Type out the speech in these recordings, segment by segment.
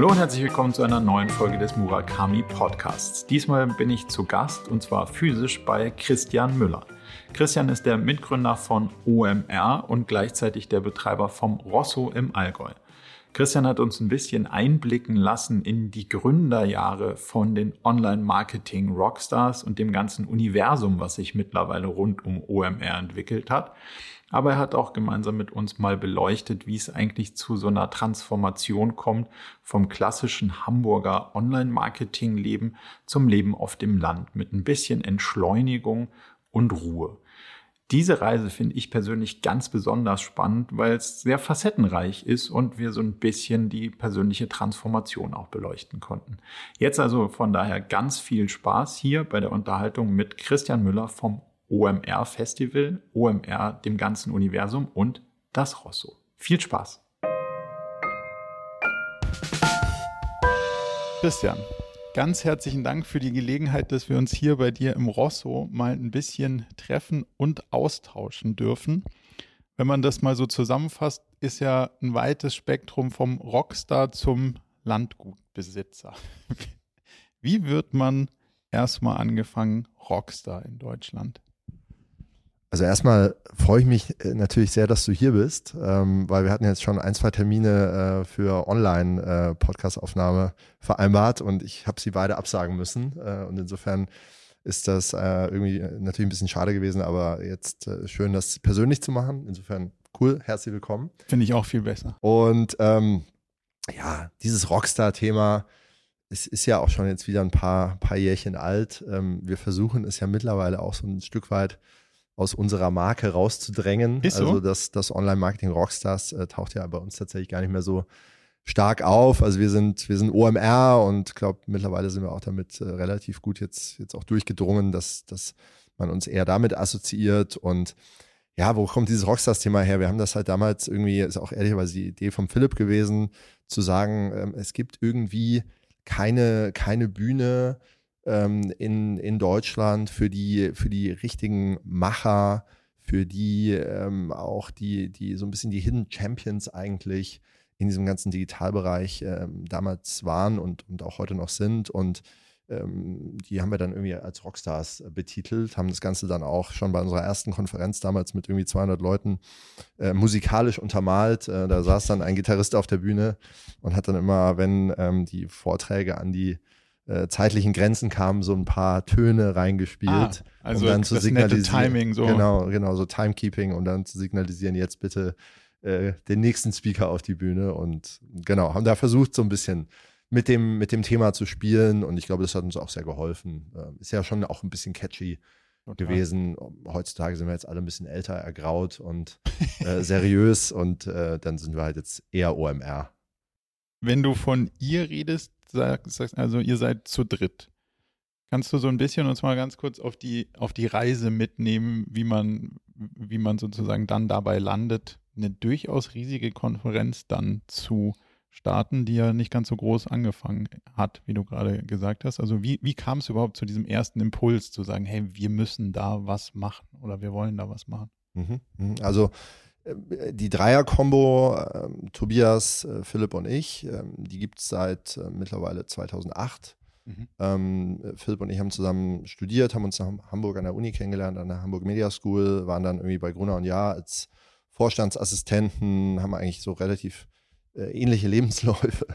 Hallo und herzlich willkommen zu einer neuen Folge des Murakami Podcasts. Diesmal bin ich zu Gast und zwar physisch bei Christian Müller. Christian ist der Mitgründer von OMR und gleichzeitig der Betreiber vom Rosso im Allgäu. Christian hat uns ein bisschen einblicken lassen in die Gründerjahre von den Online-Marketing-Rockstars und dem ganzen Universum, was sich mittlerweile rund um OMR entwickelt hat. Aber er hat auch gemeinsam mit uns mal beleuchtet, wie es eigentlich zu so einer Transformation kommt vom klassischen Hamburger Online-Marketing-Leben zum Leben auf dem Land mit ein bisschen Entschleunigung und Ruhe. Diese Reise finde ich persönlich ganz besonders spannend, weil es sehr facettenreich ist und wir so ein bisschen die persönliche Transformation auch beleuchten konnten. Jetzt also von daher ganz viel Spaß hier bei der Unterhaltung mit Christian Müller vom OMR Festival, OMR dem ganzen Universum und das Rosso. Viel Spaß! Christian, ganz herzlichen Dank für die Gelegenheit, dass wir uns hier bei dir im Rosso mal ein bisschen treffen und austauschen dürfen. Wenn man das mal so zusammenfasst, ist ja ein weites Spektrum vom Rockstar zum Landgutbesitzer. Wie wird man erstmal angefangen Rockstar in Deutschland? Also erstmal freue ich mich äh, natürlich sehr, dass du hier bist, ähm, weil wir hatten jetzt schon ein, zwei Termine äh, für Online-Podcast-Aufnahme äh, vereinbart und ich habe sie beide absagen müssen. Äh, und insofern ist das äh, irgendwie natürlich ein bisschen schade gewesen, aber jetzt äh, schön, das persönlich zu machen. Insofern cool, herzlich willkommen. Finde ich auch viel besser. Und ähm, ja, dieses Rockstar-Thema, es ist ja auch schon jetzt wieder ein paar, paar Jährchen alt. Ähm, wir versuchen es ja mittlerweile auch so ein Stück weit aus unserer Marke rauszudrängen. Ist so? Also das, das Online-Marketing Rockstars äh, taucht ja bei uns tatsächlich gar nicht mehr so stark auf. Also wir sind, wir sind OMR und glaube, mittlerweile sind wir auch damit äh, relativ gut jetzt, jetzt auch durchgedrungen, dass, dass man uns eher damit assoziiert und ja, wo kommt dieses Rockstars-Thema her? Wir haben das halt damals irgendwie, ist auch ehrlicherweise die Idee von Philipp gewesen, zu sagen, ähm, es gibt irgendwie keine, keine Bühne, ähm, in, in Deutschland für die, für die richtigen Macher, für die ähm, auch die, die so ein bisschen die Hidden Champions eigentlich in diesem ganzen Digitalbereich ähm, damals waren und, und auch heute noch sind. Und ähm, die haben wir dann irgendwie als Rockstars betitelt, haben das Ganze dann auch schon bei unserer ersten Konferenz damals mit irgendwie 200 Leuten äh, musikalisch untermalt. Äh, da saß dann ein Gitarrist auf der Bühne und hat dann immer, wenn ähm, die Vorträge an die äh, zeitlichen Grenzen kamen, so ein paar Töne reingespielt. Ah, also um dann zu signalisieren. Timing so. Genau, genau, so Timekeeping, um dann zu signalisieren, jetzt bitte äh, den nächsten Speaker auf die Bühne. Und genau, haben da versucht, so ein bisschen mit dem, mit dem Thema zu spielen. Und ich glaube, das hat uns auch sehr geholfen. Äh, ist ja schon auch ein bisschen catchy. Total. gewesen. Heutzutage sind wir jetzt alle ein bisschen älter, ergraut und äh, seriös und äh, dann sind wir halt jetzt eher OMR. Wenn du von ihr redest, sagst, also ihr seid zu dritt. Kannst du so ein bisschen uns mal ganz kurz auf die, auf die Reise mitnehmen, wie man, wie man sozusagen dann dabei landet, eine durchaus riesige Konferenz dann zu starten, die ja nicht ganz so groß angefangen hat, wie du gerade gesagt hast. Also wie, wie kam es überhaupt zu diesem ersten Impuls zu sagen, hey, wir müssen da was machen oder wir wollen da was machen? Mhm, mhm. Also die Dreier-Kombo, äh, Tobias, äh, Philipp und ich, ähm, die gibt es seit äh, mittlerweile 2008. Mhm. Ähm, Philipp und ich haben zusammen studiert, haben uns nach Hamburg an der Uni kennengelernt, an der Hamburg Media School, waren dann irgendwie bei Gruner und Jahr als Vorstandsassistenten, haben eigentlich so relativ äh, ähnliche Lebensläufe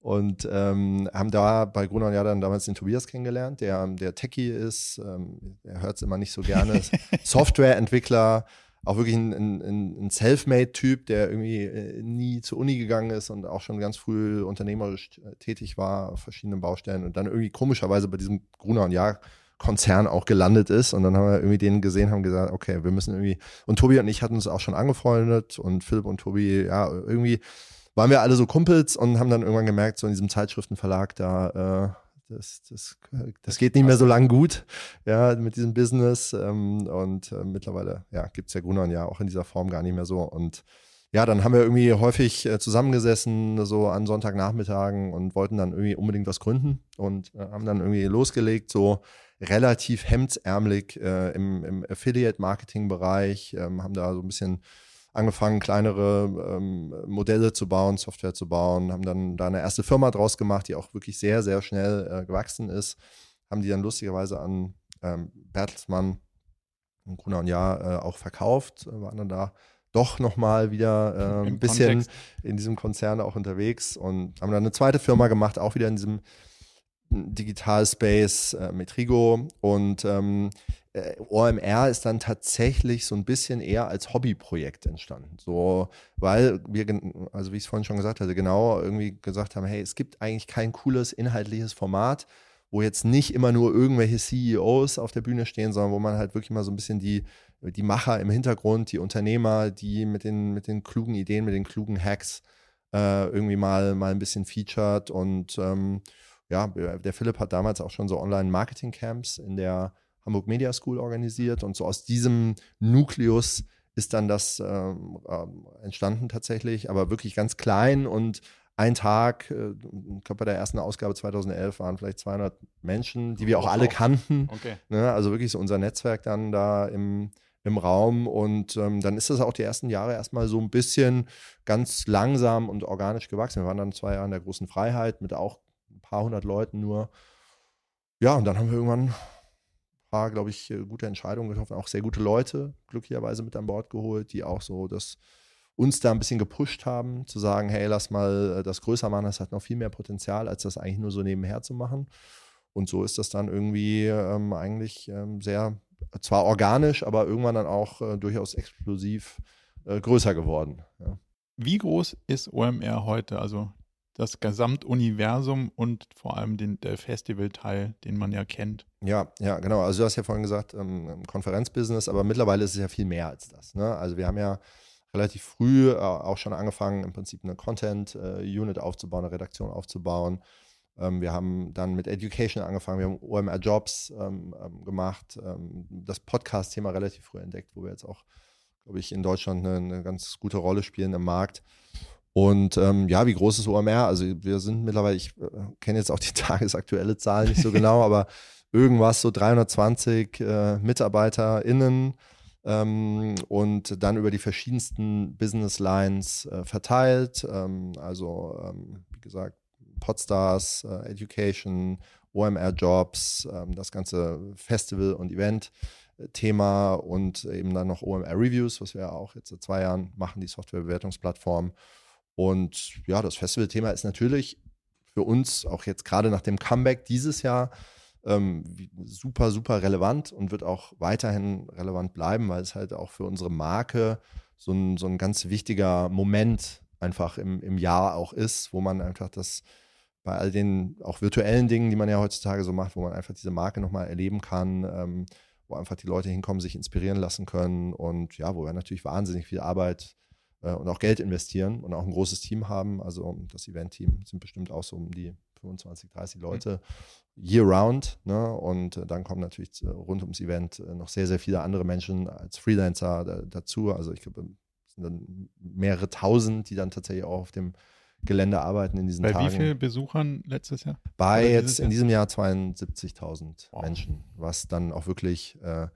und ähm, haben da bei Gruner und Jahr dann damals den Tobias kennengelernt, der, der Techie ist, ähm, er hört es immer nicht so gerne, Softwareentwickler, auch wirklich ein, ein, ein Selfmade-Typ, der irgendwie äh, nie zur Uni gegangen ist und auch schon ganz früh unternehmerisch äh, tätig war auf verschiedenen Baustellen und dann irgendwie komischerweise bei diesem Gruner und Jahr Konzern auch gelandet ist. Und dann haben wir irgendwie den gesehen, haben gesagt, okay, wir müssen irgendwie. Und Tobi und ich hatten uns auch schon angefreundet und Philipp und Tobi, ja, irgendwie waren wir alle so Kumpels und haben dann irgendwann gemerkt, so in diesem Zeitschriftenverlag, da äh, das, das, das geht nicht mehr so lang gut, ja, mit diesem Business. Ähm, und äh, mittlerweile, ja, gibt es ja Gruner ja auch in dieser Form gar nicht mehr so. Und ja, dann haben wir irgendwie häufig äh, zusammengesessen, so an Sonntagnachmittagen und wollten dann irgendwie unbedingt was gründen und äh, haben dann irgendwie losgelegt, so relativ hemdsärmelig äh, im, im Affiliate-Marketing-Bereich, ähm, haben da so ein bisschen angefangen, kleinere ähm, Modelle zu bauen, Software zu bauen, haben dann da eine erste Firma draus gemacht, die auch wirklich sehr, sehr schnell äh, gewachsen ist. Haben die dann lustigerweise an ähm, Bertelsmann und Gruner und Jahr äh, auch verkauft, äh, waren dann da doch nochmal wieder äh, ein bisschen Kontext. in diesem Konzern auch unterwegs und haben dann eine zweite Firma gemacht, auch wieder in diesem Digital Space äh, Metrigo und ähm, äh, OMR ist dann tatsächlich so ein bisschen eher als Hobbyprojekt entstanden. So, weil wir, also wie ich es vorhin schon gesagt hatte, genau irgendwie gesagt haben, hey, es gibt eigentlich kein cooles inhaltliches Format, wo jetzt nicht immer nur irgendwelche CEOs auf der Bühne stehen, sondern wo man halt wirklich mal so ein bisschen die, die Macher im Hintergrund, die Unternehmer, die mit den, mit den klugen Ideen, mit den klugen Hacks äh, irgendwie mal, mal ein bisschen featured und ähm, ja, der Philipp hat damals auch schon so Online-Marketing-Camps in der Hamburg Media School organisiert und so aus diesem Nukleus ist dann das ähm, äh, entstanden tatsächlich, aber wirklich ganz klein und ein Tag, äh, ich glaube bei der ersten Ausgabe 2011 waren vielleicht 200 Menschen, die wir auch alle kannten. Okay. Ne? Also wirklich so unser Netzwerk dann da im, im Raum und ähm, dann ist das auch die ersten Jahre erstmal so ein bisschen ganz langsam und organisch gewachsen. Wir waren dann zwei Jahre in der großen Freiheit mit auch paar hundert Leuten nur. Ja, und dann haben wir irgendwann ein paar, glaube ich, äh, gute Entscheidungen getroffen, auch sehr gute Leute glücklicherweise mit an Bord geholt, die auch so das uns da ein bisschen gepusht haben, zu sagen, hey, lass mal äh, das größer machen, das hat noch viel mehr Potenzial, als das eigentlich nur so nebenher zu machen. Und so ist das dann irgendwie ähm, eigentlich ähm, sehr, zwar organisch, aber irgendwann dann auch äh, durchaus explosiv äh, größer geworden. Ja. Wie groß ist OMR heute? Also das Gesamtuniversum und vor allem den, der Festivalteil, den man ja kennt. Ja, ja, genau. Also du hast ja vorhin gesagt, ähm, Konferenzbusiness, aber mittlerweile ist es ja viel mehr als das. Ne? Also wir haben ja relativ früh äh, auch schon angefangen, im Prinzip eine Content-Unit äh, aufzubauen, eine Redaktion aufzubauen. Ähm, wir haben dann mit Education angefangen, wir haben OMR Jobs ähm, ähm, gemacht, ähm, das Podcast-Thema relativ früh entdeckt, wo wir jetzt auch, glaube ich, in Deutschland eine, eine ganz gute Rolle spielen im Markt. Und ähm, ja, wie groß ist OMR? Also wir sind mittlerweile, ich äh, kenne jetzt auch die tagesaktuelle Zahl nicht so genau, aber irgendwas so 320 äh, MitarbeiterInnen ähm, und dann über die verschiedensten Business Lines äh, verteilt. Ähm, also ähm, wie gesagt, Podstars, äh, Education, OMR Jobs, ähm, das ganze Festival und Event. Thema und eben dann noch OMR Reviews, was wir ja auch jetzt seit zwei Jahren machen, die Softwarebewertungsplattform. Und ja, das Festivalthema ist natürlich für uns auch jetzt gerade nach dem Comeback dieses Jahr ähm, super, super relevant und wird auch weiterhin relevant bleiben, weil es halt auch für unsere Marke so ein, so ein ganz wichtiger Moment einfach im, im Jahr auch ist, wo man einfach das bei all den auch virtuellen Dingen, die man ja heutzutage so macht, wo man einfach diese Marke nochmal erleben kann, ähm, wo einfach die Leute hinkommen, sich inspirieren lassen können und ja, wo wir natürlich wahnsinnig viel Arbeit und auch Geld investieren und auch ein großes Team haben. Also das Event-Team sind bestimmt auch so um die 25, 30 mhm. Leute mhm. year-round. Ne? Und äh, dann kommen natürlich äh, rund ums Event äh, noch sehr, sehr viele andere Menschen als Freelancer da, dazu. Also ich glaube, es sind dann mehrere tausend, die dann tatsächlich auch auf dem Gelände arbeiten in diesen Bei Tagen. Bei wie vielen Besuchern letztes Jahr? Bei jetzt in diesem Jahr 72.000 wow. Menschen, was dann auch wirklich äh,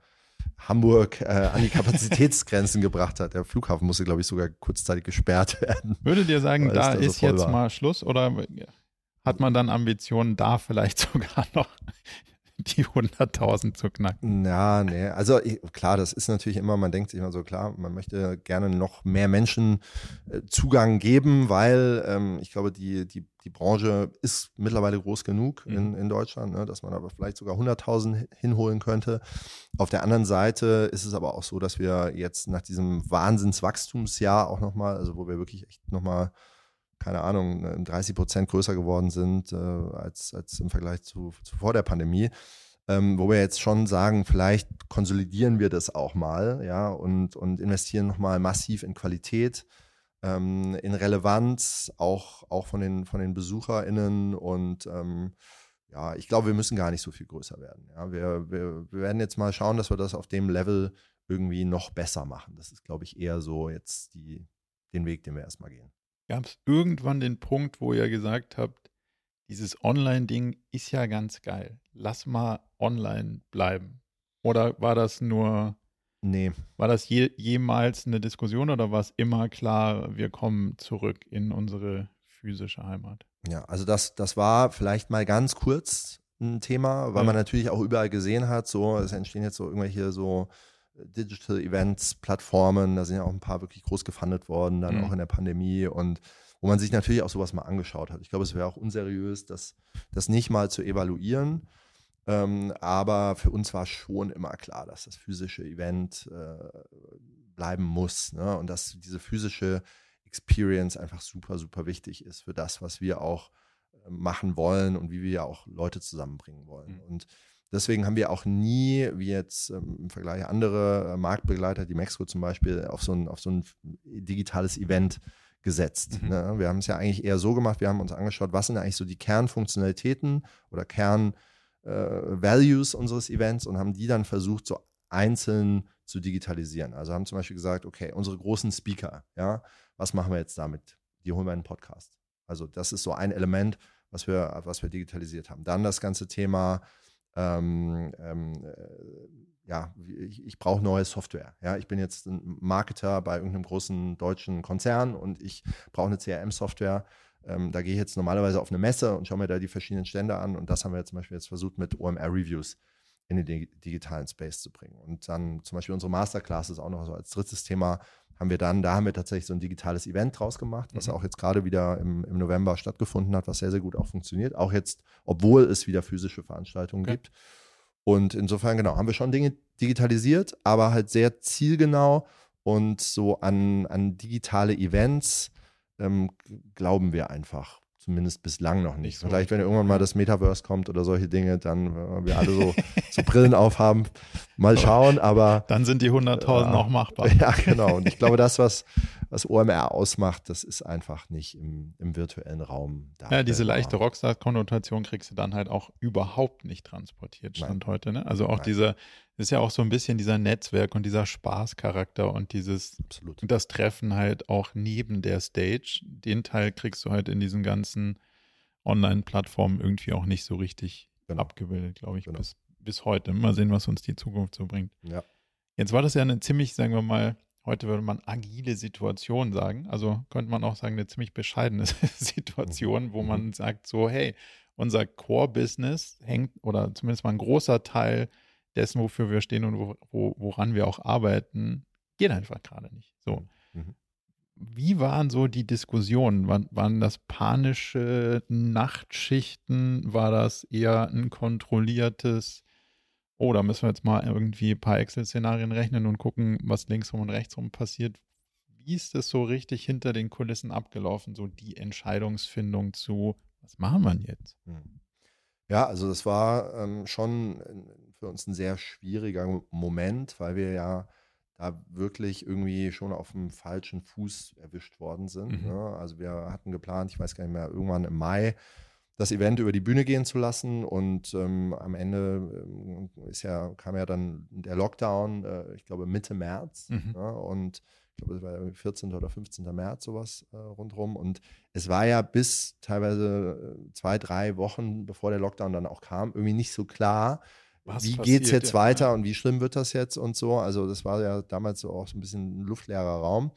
Hamburg äh, an die Kapazitätsgrenzen gebracht hat. Der Flughafen musste, glaube ich, sogar kurzzeitig gesperrt werden. Würdet ihr sagen, da, ist so jetzt war. mal Schluss oder hat man dann Ambitionen, da vielleicht sogar noch die 100.000 zu knacken. Ja, nee, also klar, das ist natürlich immer, man denkt sich immer so, klar, man möchte gerne noch mehr Menschen äh, Zugang geben, weil ähm, ich glaube, die, die, die Branche ist mittlerweile groß genug mhm. in, in Deutschland, ne, dass man aber vielleicht sogar 100.000 hinholen könnte. Auf der anderen Seite ist es aber auch so, dass wir jetzt nach diesem Wahnsinnswachstumsjahr auch nochmal, also wo wir wirklich echt nochmal keine Ahnung, 30 Prozent größer geworden sind äh, als, als im Vergleich zu, zu vor der Pandemie. Ähm, wo wir jetzt schon sagen, vielleicht konsolidieren wir das auch mal, ja, und, und investieren nochmal massiv in Qualität, ähm, in Relevanz, auch, auch von den, von den BesucherInnen und ähm, ja, ich glaube, wir müssen gar nicht so viel größer werden. Ja, wir, wir, wir werden jetzt mal schauen, dass wir das auf dem Level irgendwie noch besser machen. Das ist, glaube ich, eher so jetzt die, den Weg, den wir erstmal gehen. Gab es irgendwann den Punkt, wo ihr gesagt habt, dieses Online-Ding ist ja ganz geil. Lass mal online bleiben. Oder war das nur Nee. War das je, jemals eine Diskussion oder war es immer klar, wir kommen zurück in unsere physische Heimat? Ja, also das, das war vielleicht mal ganz kurz ein Thema, weil ja. man natürlich auch überall gesehen hat, so, es entstehen jetzt so irgendwelche so Digital Events, Plattformen, da sind ja auch ein paar wirklich groß gefundet worden, dann mhm. auch in der Pandemie und wo man sich natürlich auch sowas mal angeschaut hat. Ich glaube, es wäre auch unseriös, das, das nicht mal zu evaluieren. Ähm, aber für uns war schon immer klar, dass das physische Event äh, bleiben muss ne? und dass diese physische Experience einfach super, super wichtig ist für das, was wir auch äh, machen wollen und wie wir ja auch Leute zusammenbringen wollen. Mhm. Und Deswegen haben wir auch nie, wie jetzt ähm, im Vergleich andere äh, Marktbegleiter, die Mexiko zum Beispiel, auf so ein, auf so ein digitales Event gesetzt. Mhm. Ne? Wir haben es ja eigentlich eher so gemacht, wir haben uns angeschaut, was sind eigentlich so die Kernfunktionalitäten oder Kernvalues äh, unseres Events und haben die dann versucht, so einzeln zu digitalisieren. Also haben zum Beispiel gesagt, okay, unsere großen Speaker, ja, was machen wir jetzt damit? Die holen wir in einen Podcast. Also das ist so ein Element, was wir, was wir digitalisiert haben. Dann das ganze Thema ähm, ähm, äh, ja, ich, ich brauche neue Software. Ja, ich bin jetzt ein Marketer bei irgendeinem großen deutschen Konzern und ich brauche eine CRM-Software. Ähm, da gehe ich jetzt normalerweise auf eine Messe und schaue mir da die verschiedenen Stände an. Und das haben wir jetzt zum Beispiel jetzt versucht mit OMR-Reviews in den digitalen Space zu bringen. Und dann zum Beispiel unsere Masterclasses auch noch so als drittes Thema haben wir dann, da haben wir tatsächlich so ein digitales Event draus gemacht, was mhm. auch jetzt gerade wieder im, im, November stattgefunden hat, was sehr, sehr gut auch funktioniert. Auch jetzt, obwohl es wieder physische Veranstaltungen okay. gibt. Und insofern, genau, haben wir schon Dinge digitalisiert, aber halt sehr zielgenau und so an, an digitale Events ähm, glauben wir einfach Zumindest bislang noch nicht. So Vielleicht, wenn irgendwann mal das Metaverse kommt oder solche Dinge, dann wenn wir alle so, so Brillen aufhaben, mal schauen, aber. Dann sind die 100.000 äh, auch machbar. Ja, genau. Und ich glaube, das, was, was OMR ausmacht, das ist einfach nicht im, im virtuellen Raum da. Ja, diese leichte Rockstar-Konnotation kriegst du dann halt auch überhaupt nicht transportiert, Stand Nein. heute. Ne? Also auch Nein. diese, ist ja auch so ein bisschen dieser Netzwerk und dieser Spaßcharakter und dieses Absolut. das Treffen halt auch neben der Stage. Den Teil kriegst du halt in diesen ganzen Online-Plattformen irgendwie auch nicht so richtig genau. abgebildet, glaube ich, genau. bis, bis heute. Mal sehen, was uns die Zukunft so bringt. Ja. Jetzt war das ja eine ziemlich, sagen wir mal, heute würde man agile Situation sagen. Also könnte man auch sagen, eine ziemlich bescheidene Situation, wo mhm. man sagt so, hey, unser Core-Business hängt oder zumindest mal ein großer Teil dessen, wofür wir stehen und wo, wo, woran wir auch arbeiten, geht einfach gerade nicht. So. Mhm. Wie waren so die Diskussionen? War, waren das panische Nachtschichten? War das eher ein kontrolliertes, oh, da müssen wir jetzt mal irgendwie ein paar Excel-Szenarien rechnen und gucken, was linksrum und rechtsrum passiert? Wie ist das so richtig hinter den Kulissen abgelaufen, so die Entscheidungsfindung zu, was machen wir jetzt? Mhm. Ja, also das war ähm, schon für uns ein sehr schwieriger Moment, weil wir ja da wirklich irgendwie schon auf dem falschen Fuß erwischt worden sind. Mhm. Ne? Also wir hatten geplant, ich weiß gar nicht mehr, irgendwann im Mai das Event über die Bühne gehen zu lassen und ähm, am Ende ähm, ist ja, kam ja dann der Lockdown, äh, ich glaube Mitte März mhm. ne? und ich glaube, es war 14. oder 15. März sowas äh, rundherum. Und es war ja bis teilweise äh, zwei, drei Wochen, bevor der Lockdown dann auch kam, irgendwie nicht so klar, Was wie geht es jetzt ja, weiter ja. und wie schlimm wird das jetzt und so. Also das war ja damals so auch so ein bisschen ein luftleerer Raum.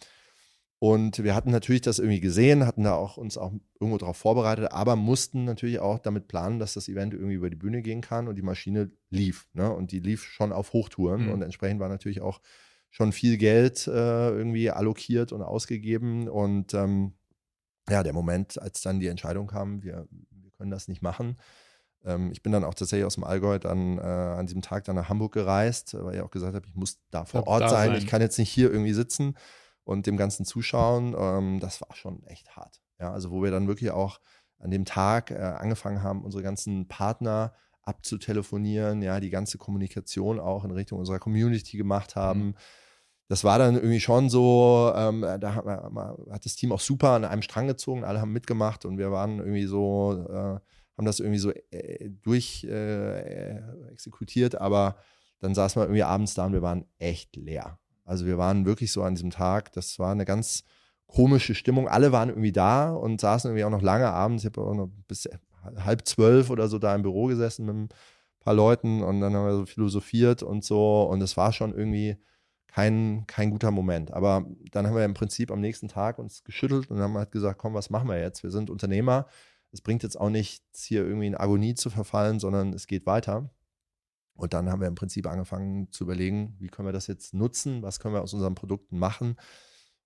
Und wir hatten natürlich das irgendwie gesehen, hatten da auch uns auch irgendwo darauf vorbereitet, aber mussten natürlich auch damit planen, dass das Event irgendwie über die Bühne gehen kann und die Maschine lief. Ne? Und die lief schon auf Hochtouren mhm. und entsprechend war natürlich auch schon viel Geld äh, irgendwie allokiert und ausgegeben. Und ähm, ja, der Moment, als dann die Entscheidung kam, wir, wir können das nicht machen. Ähm, ich bin dann auch tatsächlich aus dem Allgäu dann äh, an diesem Tag dann nach Hamburg gereist, weil ich auch gesagt habe, ich muss da vor Ort sein. sein. Ich kann jetzt nicht hier irgendwie sitzen und dem Ganzen zuschauen. Ähm, das war schon echt hart. Ja, also wo wir dann wirklich auch an dem Tag äh, angefangen haben, unsere ganzen Partner abzutelefonieren, ja, die ganze Kommunikation auch in Richtung unserer Community gemacht haben. Mhm das war dann irgendwie schon so, ähm, da hat, hat, das Team auch super an einem Strang gezogen, alle haben mitgemacht und wir waren irgendwie so, äh, haben das irgendwie so äh, durch äh, exekutiert, aber dann saßen wir irgendwie abends da und wir waren echt leer. Also wir waren wirklich so an diesem Tag, das war eine ganz komische Stimmung. Alle waren irgendwie da und saßen irgendwie auch noch lange abends. Ich habe auch noch bis halb zwölf oder so da im Büro gesessen mit ein paar Leuten und dann haben wir so philosophiert und so und es war schon irgendwie kein, kein guter Moment. Aber dann haben wir im Prinzip am nächsten Tag uns geschüttelt und haben halt gesagt, komm, was machen wir jetzt? Wir sind Unternehmer. Es bringt jetzt auch nichts, hier irgendwie in Agonie zu verfallen, sondern es geht weiter. Und dann haben wir im Prinzip angefangen zu überlegen, wie können wir das jetzt nutzen, was können wir aus unseren Produkten machen.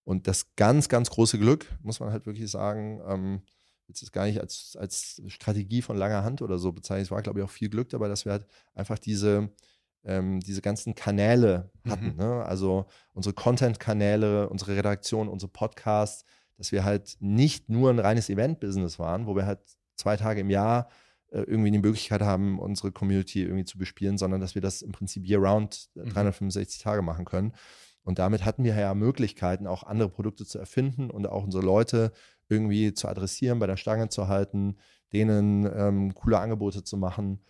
Und das ganz, ganz große Glück, muss man halt wirklich sagen, ähm, jetzt ist gar nicht als, als Strategie von langer Hand oder so bezeichnet. Es war, glaube ich, auch viel Glück dabei, dass wir halt einfach diese, ähm, diese ganzen Kanäle hatten. Mhm. Ne? Also unsere Content-Kanäle, unsere Redaktion, unsere Podcasts, dass wir halt nicht nur ein reines Event-Business waren, wo wir halt zwei Tage im Jahr äh, irgendwie die Möglichkeit haben, unsere Community irgendwie zu bespielen, sondern dass wir das im Prinzip year-round 365 äh, mhm. Tage machen können. Und damit hatten wir ja Möglichkeiten, auch andere Produkte zu erfinden und auch unsere Leute irgendwie zu adressieren, bei der Stange zu halten, denen ähm, coole Angebote zu machen.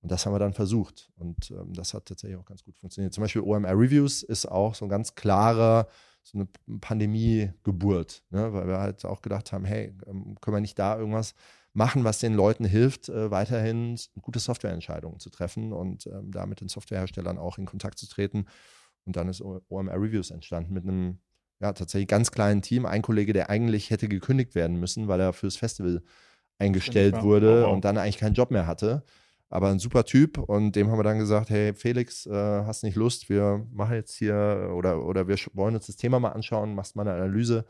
Und das haben wir dann versucht. Und ähm, das hat tatsächlich auch ganz gut funktioniert. Zum Beispiel OMR Reviews ist auch so ein ganz klarer, so eine Pandemie-Geburt, ne? weil wir halt auch gedacht haben, hey, ähm, können wir nicht da irgendwas machen, was den Leuten hilft, äh, weiterhin gute Softwareentscheidungen zu treffen und ähm, da mit den Softwareherstellern auch in Kontakt zu treten. Und dann ist OMR Reviews entstanden mit einem ja, tatsächlich ganz kleinen Team. Ein Kollege, der eigentlich hätte gekündigt werden müssen, weil er fürs Festival eingestellt wurde oh, und dann eigentlich keinen Job mehr hatte. Aber ein super Typ und dem haben wir dann gesagt, hey Felix, äh, hast nicht Lust, wir machen jetzt hier oder, oder wir wollen uns das Thema mal anschauen, machst mal eine Analyse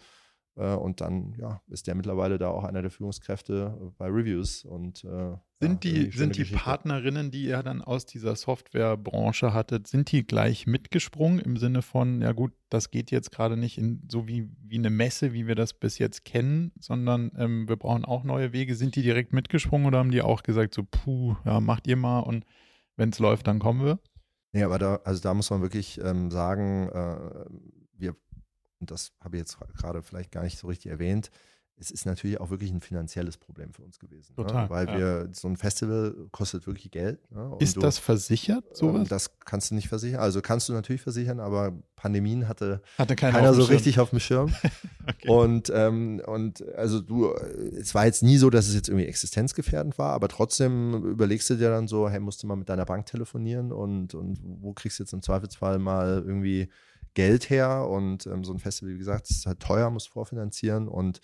und dann ja, ist der mittlerweile da auch einer der Führungskräfte äh, bei Reviews. Und, äh, sind die, sind die Partnerinnen, die ihr dann aus dieser Softwarebranche hattet, sind die gleich mitgesprungen im Sinne von, ja gut, das geht jetzt gerade nicht in, so wie, wie eine Messe, wie wir das bis jetzt kennen, sondern ähm, wir brauchen auch neue Wege. Sind die direkt mitgesprungen oder haben die auch gesagt, so, puh, ja, macht ihr mal und wenn es läuft, dann kommen wir? Nee, aber da, also da muss man wirklich ähm, sagen, äh, wir und das habe ich jetzt gerade vielleicht gar nicht so richtig erwähnt, es ist natürlich auch wirklich ein finanzielles Problem für uns gewesen. Ne? Total, ne? Weil ja. wir, so ein Festival kostet wirklich Geld. Ne? ist du, das versichert, ähm, sowas? das kannst du nicht versichern. Also kannst du natürlich versichern, aber Pandemien hatte, hatte keiner, keiner so richtig auf dem Schirm. okay. Und, ähm, und also du, es war jetzt nie so, dass es jetzt irgendwie existenzgefährdend war, aber trotzdem überlegst du dir dann so, hey, musst du mal mit deiner Bank telefonieren und, und wo kriegst du jetzt im Zweifelsfall mal irgendwie Geld her und ähm, so ein Festival, wie gesagt, ist halt teuer, muss vorfinanzieren und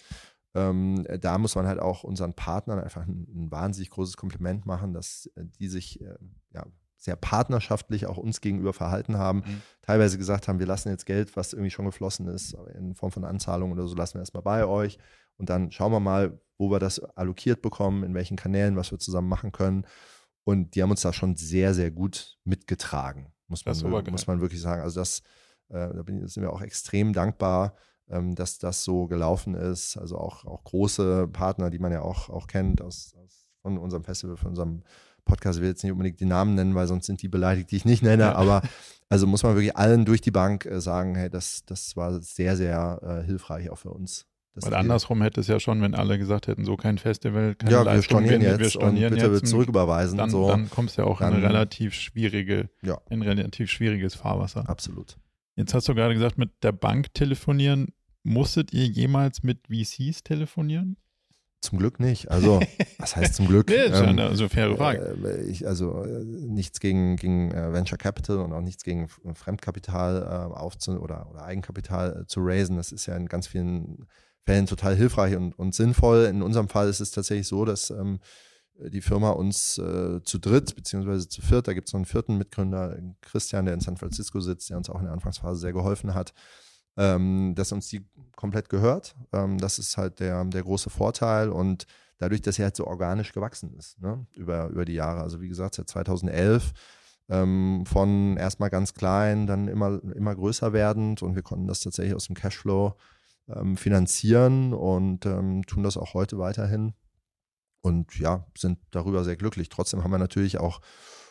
ähm, da muss man halt auch unseren Partnern einfach ein, ein wahnsinnig großes Kompliment machen, dass äh, die sich äh, ja, sehr partnerschaftlich auch uns gegenüber verhalten haben. Mhm. Teilweise gesagt haben, wir lassen jetzt Geld, was irgendwie schon geflossen ist, in Form von Anzahlungen oder so, lassen wir erstmal bei euch. Und dann schauen wir mal, wo wir das allokiert bekommen, in welchen Kanälen, was wir zusammen machen können. Und die haben uns da schon sehr, sehr gut mitgetragen, muss man, muss man wirklich sagen. Also das äh, da sind wir auch extrem dankbar, ähm, dass das so gelaufen ist. Also auch, auch große Partner, die man ja auch, auch kennt aus, aus von unserem Festival, von unserem Podcast. Ich will jetzt nicht unbedingt die Namen nennen, weil sonst sind die beleidigt, die ich nicht nenne. Ja. Aber also muss man wirklich allen durch die Bank äh, sagen, hey, das, das war sehr, sehr äh, hilfreich auch für uns. Weil andersrum hätte es ja schon, wenn alle gesagt hätten, so kein Festival, keine ja, wir stornieren jetzt wir stornieren und bitte jetzt zurücküberweisen. Dann, so. dann kommst du ja auch dann, in relativ schwierige, ja. in relativ schwieriges Fahrwasser. Absolut. Jetzt hast du gerade gesagt, mit der Bank telefonieren. Musstet ihr jemals mit VCs telefonieren? Zum Glück nicht. Also, was heißt zum Glück? nee, ähm, also faire Frage. Äh, ich, also äh, nichts gegen, gegen äh, Venture Capital und auch nichts gegen Fremdkapital äh, aufzu oder, oder Eigenkapital äh, zu raisen. Das ist ja in ganz vielen Fällen total hilfreich und, und sinnvoll. In unserem Fall ist es tatsächlich so, dass ähm, die Firma uns äh, zu dritt beziehungsweise zu viert, da gibt es noch einen vierten Mitgründer, Christian, der in San Francisco sitzt, der uns auch in der Anfangsphase sehr geholfen hat, ähm, dass uns die komplett gehört. Ähm, das ist halt der, der große Vorteil und dadurch, dass er halt so organisch gewachsen ist ne, über, über die Jahre. Also wie gesagt, seit 2011 ähm, von erstmal ganz klein, dann immer, immer größer werdend und wir konnten das tatsächlich aus dem Cashflow ähm, finanzieren und ähm, tun das auch heute weiterhin und ja, sind darüber sehr glücklich. Trotzdem haben wir natürlich auch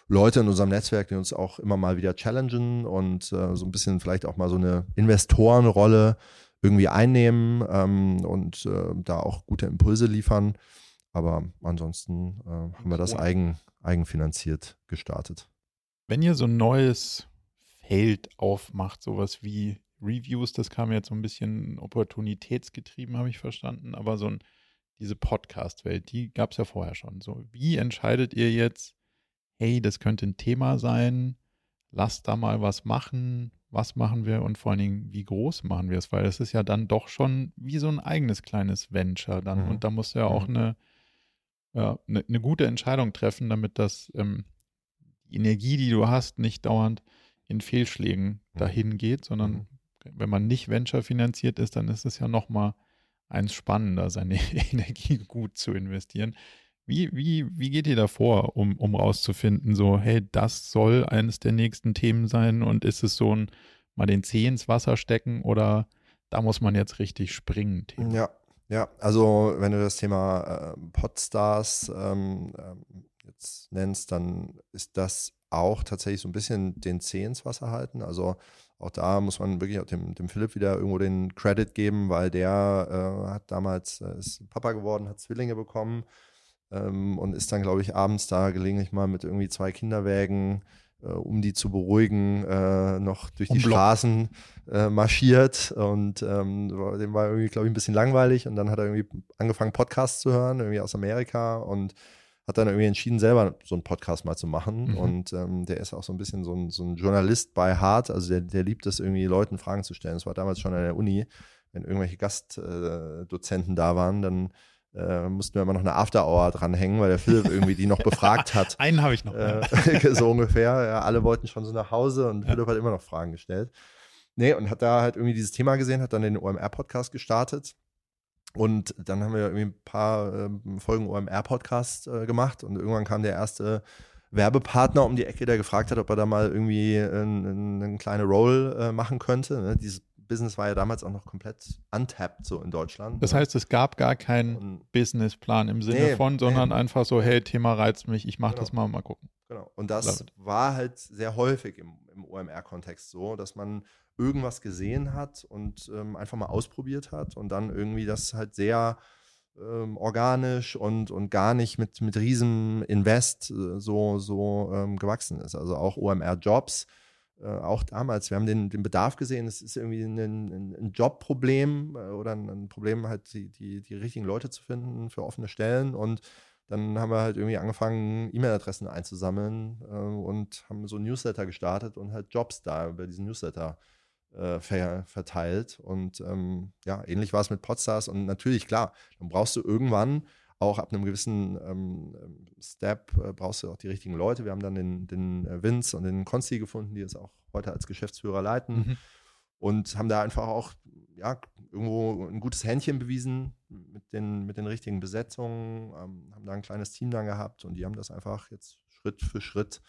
Leute in unserem Netzwerk, die uns auch immer mal wieder challengen und äh, so ein bisschen vielleicht auch mal so eine Investorenrolle irgendwie einnehmen ähm, und äh, da auch gute Impulse liefern. Aber ansonsten äh, haben wir das eigen, eigenfinanziert gestartet. Wenn ihr so ein neues Feld aufmacht, sowas wie Reviews, das kam jetzt so ein bisschen opportunitätsgetrieben, habe ich verstanden, aber so ein diese Podcast-Welt, die gab es ja vorher schon. So, wie entscheidet ihr jetzt, hey, das könnte ein Thema sein, lasst da mal was machen? was machen wir und vor allen Dingen, wie groß machen wir es, weil es ist ja dann doch schon wie so ein eigenes kleines Venture dann. Mhm. Und da musst du ja auch mhm. eine, ja, eine, eine, gute Entscheidung treffen, damit das ähm, die Energie, die du hast, nicht dauernd in Fehlschlägen mhm. dahin geht, sondern mhm. wenn man nicht Venture finanziert ist, dann ist es ja nochmal eins spannender, seine Energie gut zu investieren. Wie, wie, wie geht ihr da vor, um, um rauszufinden, so, hey, das soll eines der nächsten Themen sein und ist es so ein mal den Zeh ins Wasser stecken oder da muss man jetzt richtig springen? Thema? Ja, ja, also wenn du das Thema äh, Podstars ähm, ähm, jetzt nennst, dann ist das auch tatsächlich so ein bisschen den Zeh ins Wasser halten. Also auch da muss man wirklich auch dem, dem Philipp wieder irgendwo den Credit geben, weil der äh, hat damals, äh, ist Papa geworden, hat Zwillinge bekommen ähm, und ist dann, glaube ich, abends da gelegentlich mal mit irgendwie zwei Kinderwägen, äh, um die zu beruhigen, äh, noch durch die Straßen äh, marschiert. Und ähm, dem war irgendwie, glaube ich, ein bisschen langweilig. Und dann hat er irgendwie angefangen, Podcasts zu hören, irgendwie aus Amerika. Und hat dann irgendwie entschieden, selber so einen Podcast mal zu machen. Mhm. Und ähm, der ist auch so ein bisschen so ein, so ein Journalist bei Hart. Also der, der liebt es, irgendwie Leuten Fragen zu stellen. Das war damals schon an der Uni. Wenn irgendwelche Gastdozenten äh, da waren, dann äh, mussten wir immer noch eine After-Hour dranhängen, weil der Philipp irgendwie die noch befragt hat. Einen habe ich noch. Äh, so ungefähr. Ja, alle wollten schon so nach Hause und ja. Philipp hat immer noch Fragen gestellt. Nee, und hat da halt irgendwie dieses Thema gesehen, hat dann den OMR-Podcast gestartet. Und dann haben wir irgendwie ein paar äh, Folgen OMR-Podcast äh, gemacht und irgendwann kam der erste Werbepartner um die Ecke, der gefragt hat, ob er da mal irgendwie eine kleine Roll äh, machen könnte. Ne? Dieses Business war ja damals auch noch komplett untapped so in Deutschland. Das ne? heißt, es gab gar keinen Businessplan im Sinne nee, von, sondern nee. einfach so, hey, Thema reizt mich, ich mache genau. das mal, mal gucken. Genau. Und das war halt sehr häufig im, im OMR-Kontext so, dass man irgendwas gesehen hat und ähm, einfach mal ausprobiert hat und dann irgendwie das halt sehr ähm, organisch und, und gar nicht mit, mit riesen Invest äh, so, so ähm, gewachsen ist. Also auch OMR-Jobs äh, auch damals, wir haben den, den Bedarf gesehen, es ist irgendwie ein, ein, ein Jobproblem äh, oder ein, ein, Problem, halt die, die, die richtigen Leute zu finden für offene Stellen. Und dann haben wir halt irgendwie angefangen, E-Mail-Adressen einzusammeln äh, und haben so ein Newsletter gestartet und halt Jobs da über diesen Newsletter äh, ver verteilt. Und ähm, ja, ähnlich war es mit Podstars. Und natürlich, klar, dann brauchst du irgendwann auch ab einem gewissen ähm, Step äh, brauchst du auch die richtigen Leute. Wir haben dann den, den äh, Vince und den Konsti gefunden, die es auch heute als Geschäftsführer leiten mhm. und haben da einfach auch ja, irgendwo ein gutes Händchen bewiesen mit den, mit den richtigen Besetzungen, ähm, haben da ein kleines Team dann gehabt und die haben das einfach jetzt Schritt für Schritt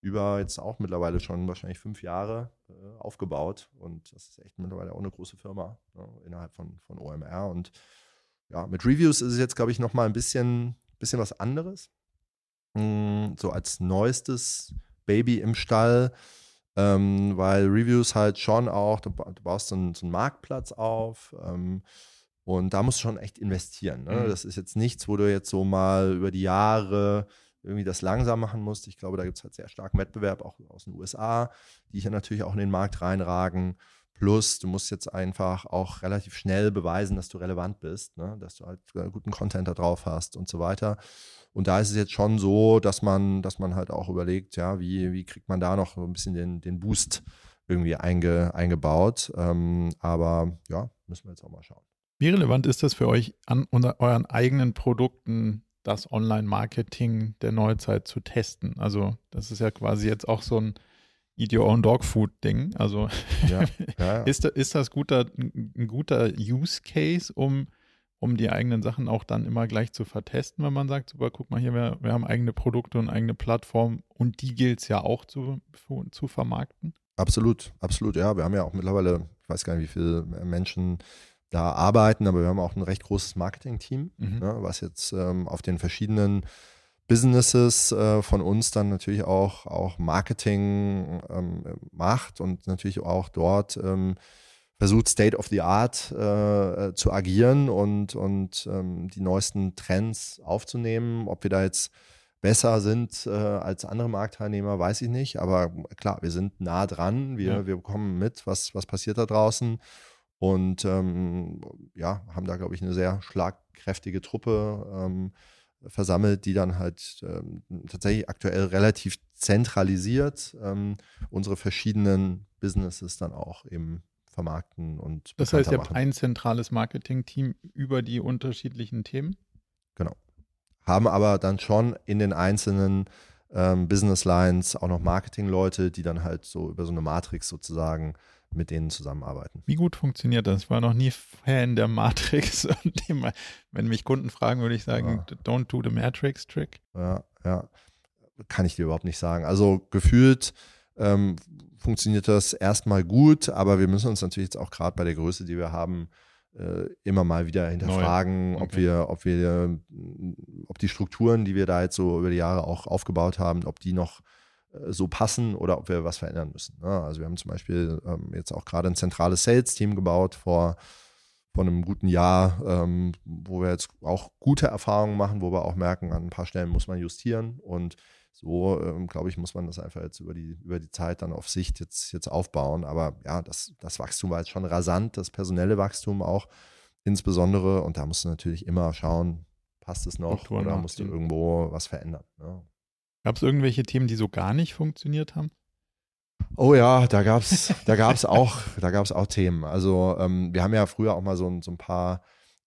über jetzt auch mittlerweile schon wahrscheinlich fünf Jahre äh, aufgebaut. Und das ist echt mittlerweile auch eine große Firma ne, innerhalb von, von OMR und ja, mit Reviews ist es jetzt, glaube ich, nochmal ein bisschen, bisschen was anderes. Mm, so als neuestes Baby im Stall, ähm, weil Reviews halt schon auch, du, baust so einen, so einen, Marktplatz auf ähm, und da musst du schon echt investieren. Ne? Mhm. Das ist jetzt nichts, wo du jetzt so mal über die Jahre irgendwie das langsam machen musst. Ich glaube, da gibt es halt sehr starken Wettbewerb, auch aus den USA, die hier natürlich auch in den Markt reinragen. Plus, du musst jetzt einfach auch relativ schnell beweisen, dass du relevant bist, ne? dass du halt äh, guten Content da drauf hast und so weiter. Und da ist es jetzt schon so, dass man, dass man halt auch überlegt, ja, wie, wie kriegt man da noch so ein bisschen den, den Boost irgendwie einge, eingebaut. Ähm, aber ja, müssen wir jetzt auch mal schauen. Wie relevant ist das für euch, an euren eigenen Produkten das Online-Marketing der Neuzeit zu testen? Also, das ist ja quasi jetzt auch so ein Eat Your Own Dog Food Ding. Also ja, ja, ist, ist das guter, ein guter Use Case, um, um die eigenen Sachen auch dann immer gleich zu vertesten, wenn man sagt, super, guck mal hier, wir, wir haben eigene Produkte und eigene Plattformen und die gilt es ja auch zu, zu vermarkten? Absolut, absolut, ja. Wir haben ja auch mittlerweile, ich weiß gar nicht, wie viele Menschen da arbeiten, aber wir haben auch ein recht großes Marketing-Team, mhm. ne, was jetzt ähm, auf den verschiedenen Businesses äh, von uns dann natürlich auch, auch Marketing ähm, macht und natürlich auch dort ähm, versucht, State of the Art äh, zu agieren und, und ähm, die neuesten Trends aufzunehmen. Ob wir da jetzt besser sind äh, als andere Marktteilnehmer, weiß ich nicht. Aber klar, wir sind nah dran. Wir, ja. wir bekommen mit, was, was passiert da draußen. Und ähm, ja, haben da, glaube ich, eine sehr schlagkräftige Truppe. Versammelt, die dann halt ähm, tatsächlich aktuell relativ zentralisiert ähm, unsere verschiedenen Businesses dann auch eben vermarkten und Das heißt, ihr habt ein zentrales Marketing-Team über die unterschiedlichen Themen? Genau. Haben aber dann schon in den einzelnen ähm, Business Lines auch noch Marketing-Leute, die dann halt so über so eine Matrix sozusagen mit denen zusammenarbeiten. Wie gut funktioniert das? Ich war noch nie Fan der Matrix. wenn mich Kunden fragen, würde ich sagen, ja. don't do the Matrix Trick. Ja, ja. Kann ich dir überhaupt nicht sagen. Also gefühlt ähm, funktioniert das erstmal gut, aber wir müssen uns natürlich jetzt auch gerade bei der Größe, die wir haben, äh, immer mal wieder hinterfragen, okay. ob wir, ob wir, ob die Strukturen, die wir da jetzt so über die Jahre auch aufgebaut haben, ob die noch so passen oder ob wir was verändern müssen. Ne? Also wir haben zum Beispiel ähm, jetzt auch gerade ein zentrales Sales-Team gebaut vor, vor einem guten Jahr, ähm, wo wir jetzt auch gute Erfahrungen machen, wo wir auch merken, an ein paar Stellen muss man justieren und so, ähm, glaube ich, muss man das einfach jetzt über die, über die Zeit dann auf Sicht jetzt, jetzt aufbauen. Aber ja, das, das Wachstum war jetzt schon rasant, das personelle Wachstum auch insbesondere. Und da musst du natürlich immer schauen, passt es noch Strukturen oder musst du irgendwo was verändern. Ja. Gab es irgendwelche Themen, die so gar nicht funktioniert haben? Oh ja, da gab es da gab's auch, auch Themen. Also ähm, wir haben ja früher auch mal so, so ein paar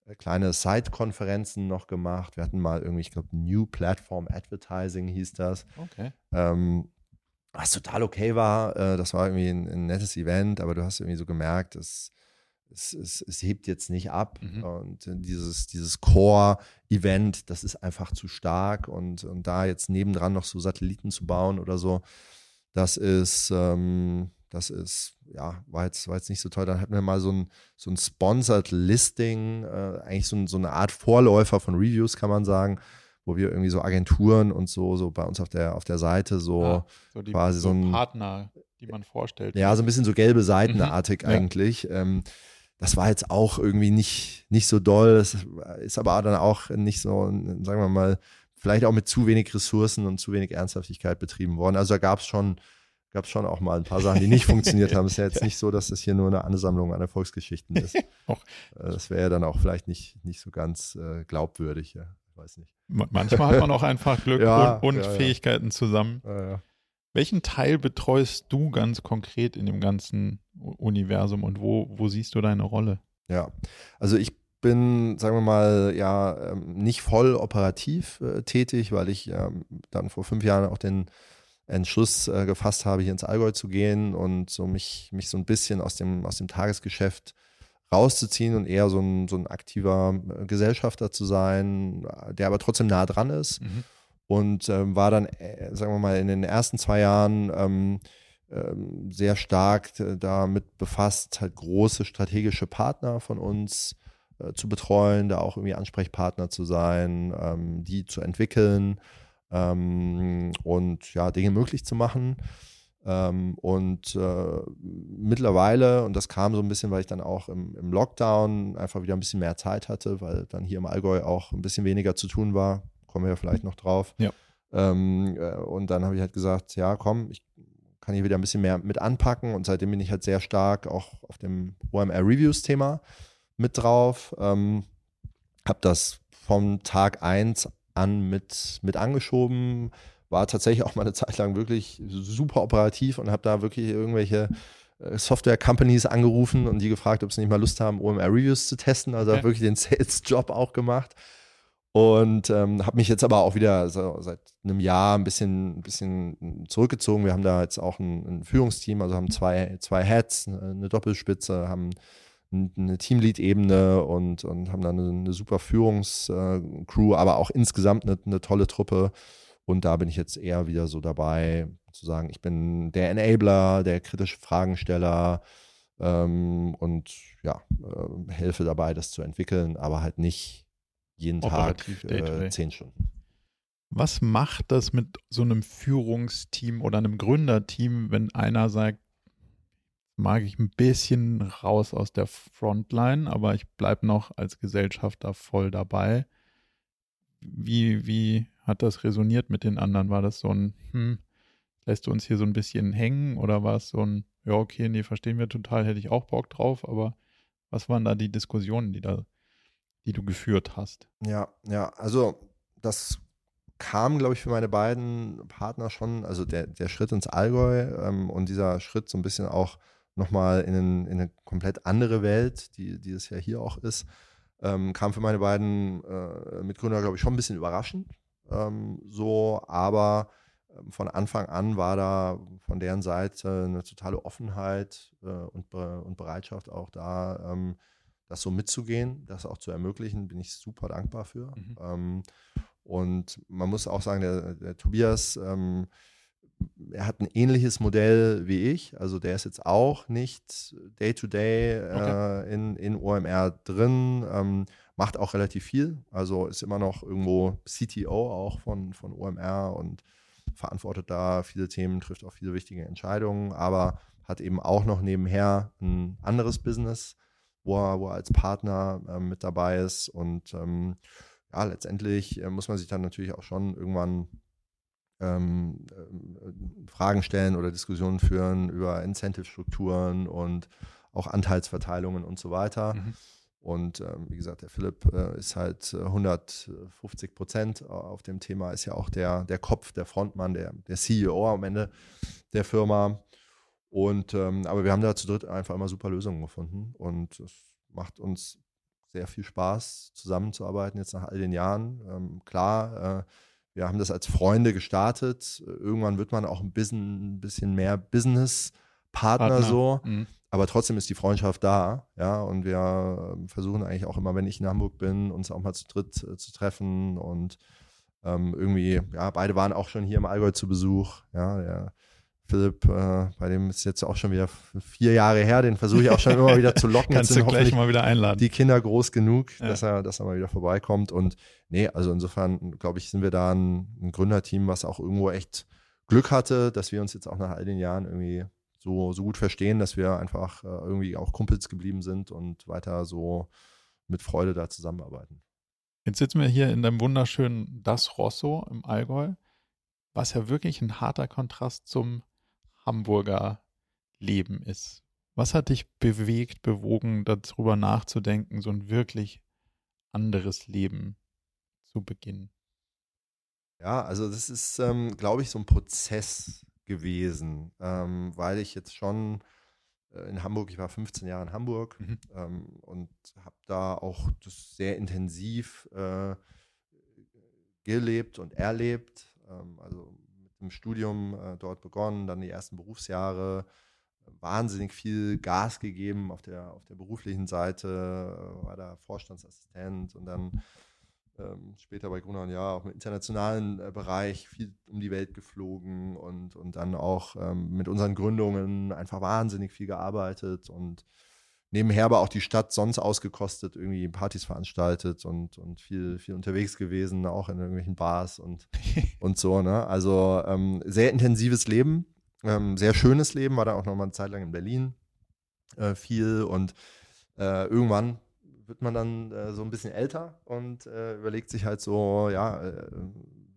äh, kleine Side-Konferenzen noch gemacht. Wir hatten mal irgendwie, ich glaube, New Platform Advertising hieß das. Okay. Ähm, was total okay war. Äh, das war irgendwie ein, ein, nettes Event, aber du hast irgendwie so gemerkt, es, es, es, es hebt jetzt nicht ab. Mhm. Und dieses, dieses Core-Event, das ist einfach zu stark. Und, und da jetzt nebendran noch so Satelliten zu bauen oder so, das ist, ähm, das ist, ja, war jetzt, war jetzt nicht so toll. Dann hatten wir mal so ein, so ein Sponsored Listing, äh, eigentlich so, ein, so eine Art Vorläufer von Reviews, kann man sagen, wo wir irgendwie so Agenturen und so, so bei uns auf der, auf der Seite so, ja, so die, quasi so, so ein Partner, die man vorstellt. Ja, so ein bisschen so gelbe Seitenartig mhm, eigentlich. Ja. Ähm, das war jetzt auch irgendwie nicht, nicht so doll. Das ist aber dann auch nicht so, sagen wir mal, vielleicht auch mit zu wenig Ressourcen und zu wenig Ernsthaftigkeit betrieben worden. Also da gab es schon gab es schon auch mal ein paar Sachen, die nicht funktioniert haben. Es ist ja jetzt nicht so, dass das hier nur eine Ansammlung an Erfolgsgeschichten ist. Äh, das wäre ja dann auch vielleicht nicht, nicht so ganz äh, glaubwürdig. Ja. Ich weiß nicht. Manchmal hat man auch einfach Glück ja, und, und ja, Fähigkeiten zusammen. Ja, Welchen Teil betreust du ganz konkret in dem ganzen Universum und wo, wo siehst du deine Rolle? Ja, also ich bin, sagen wir mal, ja, ähm, nicht voll operativ äh, tätig, weil ich ähm, dann vor fünf Jahren auch den Entschluss äh, gefasst habe, hier ins Allgäu zu gehen und so mich, mich so ein bisschen aus dem, aus dem Tagesgeschäft rauszuziehen und eher so ein, so ein aktiver äh, Gesellschafter zu sein, der aber trotzdem nah dran ist. Mhm. Und ähm, war dann, äh, sagen wir mal, in den ersten zwei Jahren ähm, ähm, sehr stark äh, damit befasst, halt große strategische Partner von uns äh, zu betreuen, da auch irgendwie Ansprechpartner zu sein, ähm, die zu entwickeln ähm, und ja, Dinge möglich zu machen. Ähm, und äh, mittlerweile, und das kam so ein bisschen, weil ich dann auch im, im, Lockdown einfach wieder ein bisschen mehr Zeit hatte, weil dann hier im Allgäu auch ein bisschen weniger zu tun war, kommen wir ja vielleicht noch drauf. Ja. Ähm, äh, und dann habe ich halt gesagt, ja, komm, ich kann hier wieder ein bisschen mehr mit anpacken und seitdem bin ich halt sehr stark auch auf dem OMR Reviews Thema mit drauf. Ähm, habe das vom Tag 1 an mit, mit angeschoben, war tatsächlich auch mal eine Zeit lang wirklich super operativ und habe da wirklich irgendwelche äh, Software-Companies angerufen und die gefragt, ob sie nicht mal Lust haben, OMR-Reviews zu testen. Also okay. habe wirklich den Sales-Job auch gemacht. Und ähm, habe mich jetzt aber auch wieder so seit einem Jahr ein bisschen, ein bisschen zurückgezogen. Wir haben da jetzt auch ein, ein Führungsteam, also haben zwei, zwei Heads, eine Doppelspitze, haben eine Teamlead-Ebene und, und haben dann eine, eine super Führungskrew, aber auch insgesamt eine, eine, tolle Truppe. Und da bin ich jetzt eher wieder so dabei, zu sagen, ich bin der Enabler, der kritische Fragensteller ähm, und ja, äh, helfe dabei, das zu entwickeln, aber halt nicht jeden Operativ, Tag äh, zehn Stunden. Was macht das mit so einem Führungsteam oder einem Gründerteam, wenn einer sagt, mag ich ein bisschen raus aus der Frontline, aber ich bleibe noch als Gesellschafter voll dabei. Wie, wie hat das resoniert mit den anderen? War das so ein, hm, lässt du uns hier so ein bisschen hängen oder war es so ein, ja, okay, nee, verstehen wir total, hätte ich auch Bock drauf, aber was waren da die Diskussionen, die da, die du geführt hast? Ja, ja, also das kam, glaube ich, für meine beiden Partner schon, also der, der Schritt ins Allgäu ähm, und dieser Schritt so ein bisschen auch nochmal in, in eine komplett andere Welt, die, die es ja hier auch ist, ähm, kam für meine beiden äh, Mitgründer, glaube ich, schon ein bisschen überraschend. Ähm, so, aber ähm, von Anfang an war da von deren Seite eine totale Offenheit äh, und, und Bereitschaft auch da, ähm, das so mitzugehen, das auch zu ermöglichen, bin ich super dankbar für. Mhm. Ähm, und man muss auch sagen, der, der Tobias, ähm, er hat ein ähnliches Modell wie ich. Also der ist jetzt auch nicht day-to-day -Day, okay. äh, in, in OMR drin, ähm, macht auch relativ viel. Also ist immer noch irgendwo CTO auch von, von OMR und verantwortet da viele Themen, trifft auch viele wichtige Entscheidungen, aber hat eben auch noch nebenher ein anderes Business, wo er, wo er als Partner äh, mit dabei ist. Und ähm, ja, letztendlich äh, muss man sich dann natürlich auch schon irgendwann ähm, äh, Fragen stellen oder Diskussionen führen über Incentive-Strukturen und auch Anteilsverteilungen und so weiter. Mhm. Und ähm, wie gesagt, der Philipp äh, ist halt 150 äh, Prozent auf dem Thema, ist ja auch der, der Kopf, der Frontmann, der, der CEO am Ende der Firma. Und ähm, aber wir haben da zu dritt einfach immer super Lösungen gefunden und es macht uns sehr viel Spaß, zusammenzuarbeiten jetzt nach all den Jahren. Ähm, klar, äh, wir haben das als Freunde gestartet. Irgendwann wird man auch ein bisschen, ein bisschen mehr Business-Partner Partner. so. Mhm. Aber trotzdem ist die Freundschaft da, ja. Und wir ähm, versuchen eigentlich auch immer, wenn ich in Hamburg bin, uns auch mal zu dritt äh, zu treffen. Und ähm, irgendwie, ja, beide waren auch schon hier im Allgäu zu Besuch. Ja, der Philipp, äh, bei dem ist jetzt auch schon wieder vier Jahre her, den versuche ich auch schon immer wieder zu locken. Kannst du gleich mal wieder einladen. Die Kinder groß genug, ja. dass, er, dass er mal wieder vorbeikommt. Und nee, also insofern, glaube ich, sind wir da ein, ein Gründerteam, was auch irgendwo echt Glück hatte, dass wir uns jetzt auch nach all den Jahren irgendwie so, so gut verstehen, dass wir einfach äh, irgendwie auch Kumpels geblieben sind und weiter so mit Freude da zusammenarbeiten. Jetzt sitzen wir hier in dem wunderschönen Das Rosso im Allgäu, was ja wirklich ein harter Kontrast zum Hamburger Leben ist. Was hat dich bewegt, bewogen, darüber nachzudenken, so ein wirklich anderes Leben zu beginnen? Ja, also das ist, ähm, glaube ich, so ein Prozess, gewesen, ähm, weil ich jetzt schon äh, in Hamburg, ich war 15 Jahre in Hamburg mhm. ähm, und habe da auch das sehr intensiv äh, gelebt und erlebt. Ähm, also dem Studium äh, dort begonnen, dann die ersten Berufsjahre, wahnsinnig viel Gas gegeben auf der, auf der beruflichen Seite, äh, war da Vorstandsassistent und dann ähm, später bei Gruner und Ja auch im internationalen äh, Bereich viel um die Welt geflogen und, und dann auch ähm, mit unseren Gründungen einfach wahnsinnig viel gearbeitet und nebenher aber auch die Stadt sonst ausgekostet, irgendwie Partys veranstaltet und, und viel, viel unterwegs gewesen, auch in irgendwelchen Bars und, und so. Ne? Also ähm, sehr intensives Leben, ähm, sehr schönes Leben, war da auch noch mal eine Zeit lang in Berlin äh, viel und äh, irgendwann wird man dann äh, so ein bisschen älter und äh, überlegt sich halt so, ja, äh,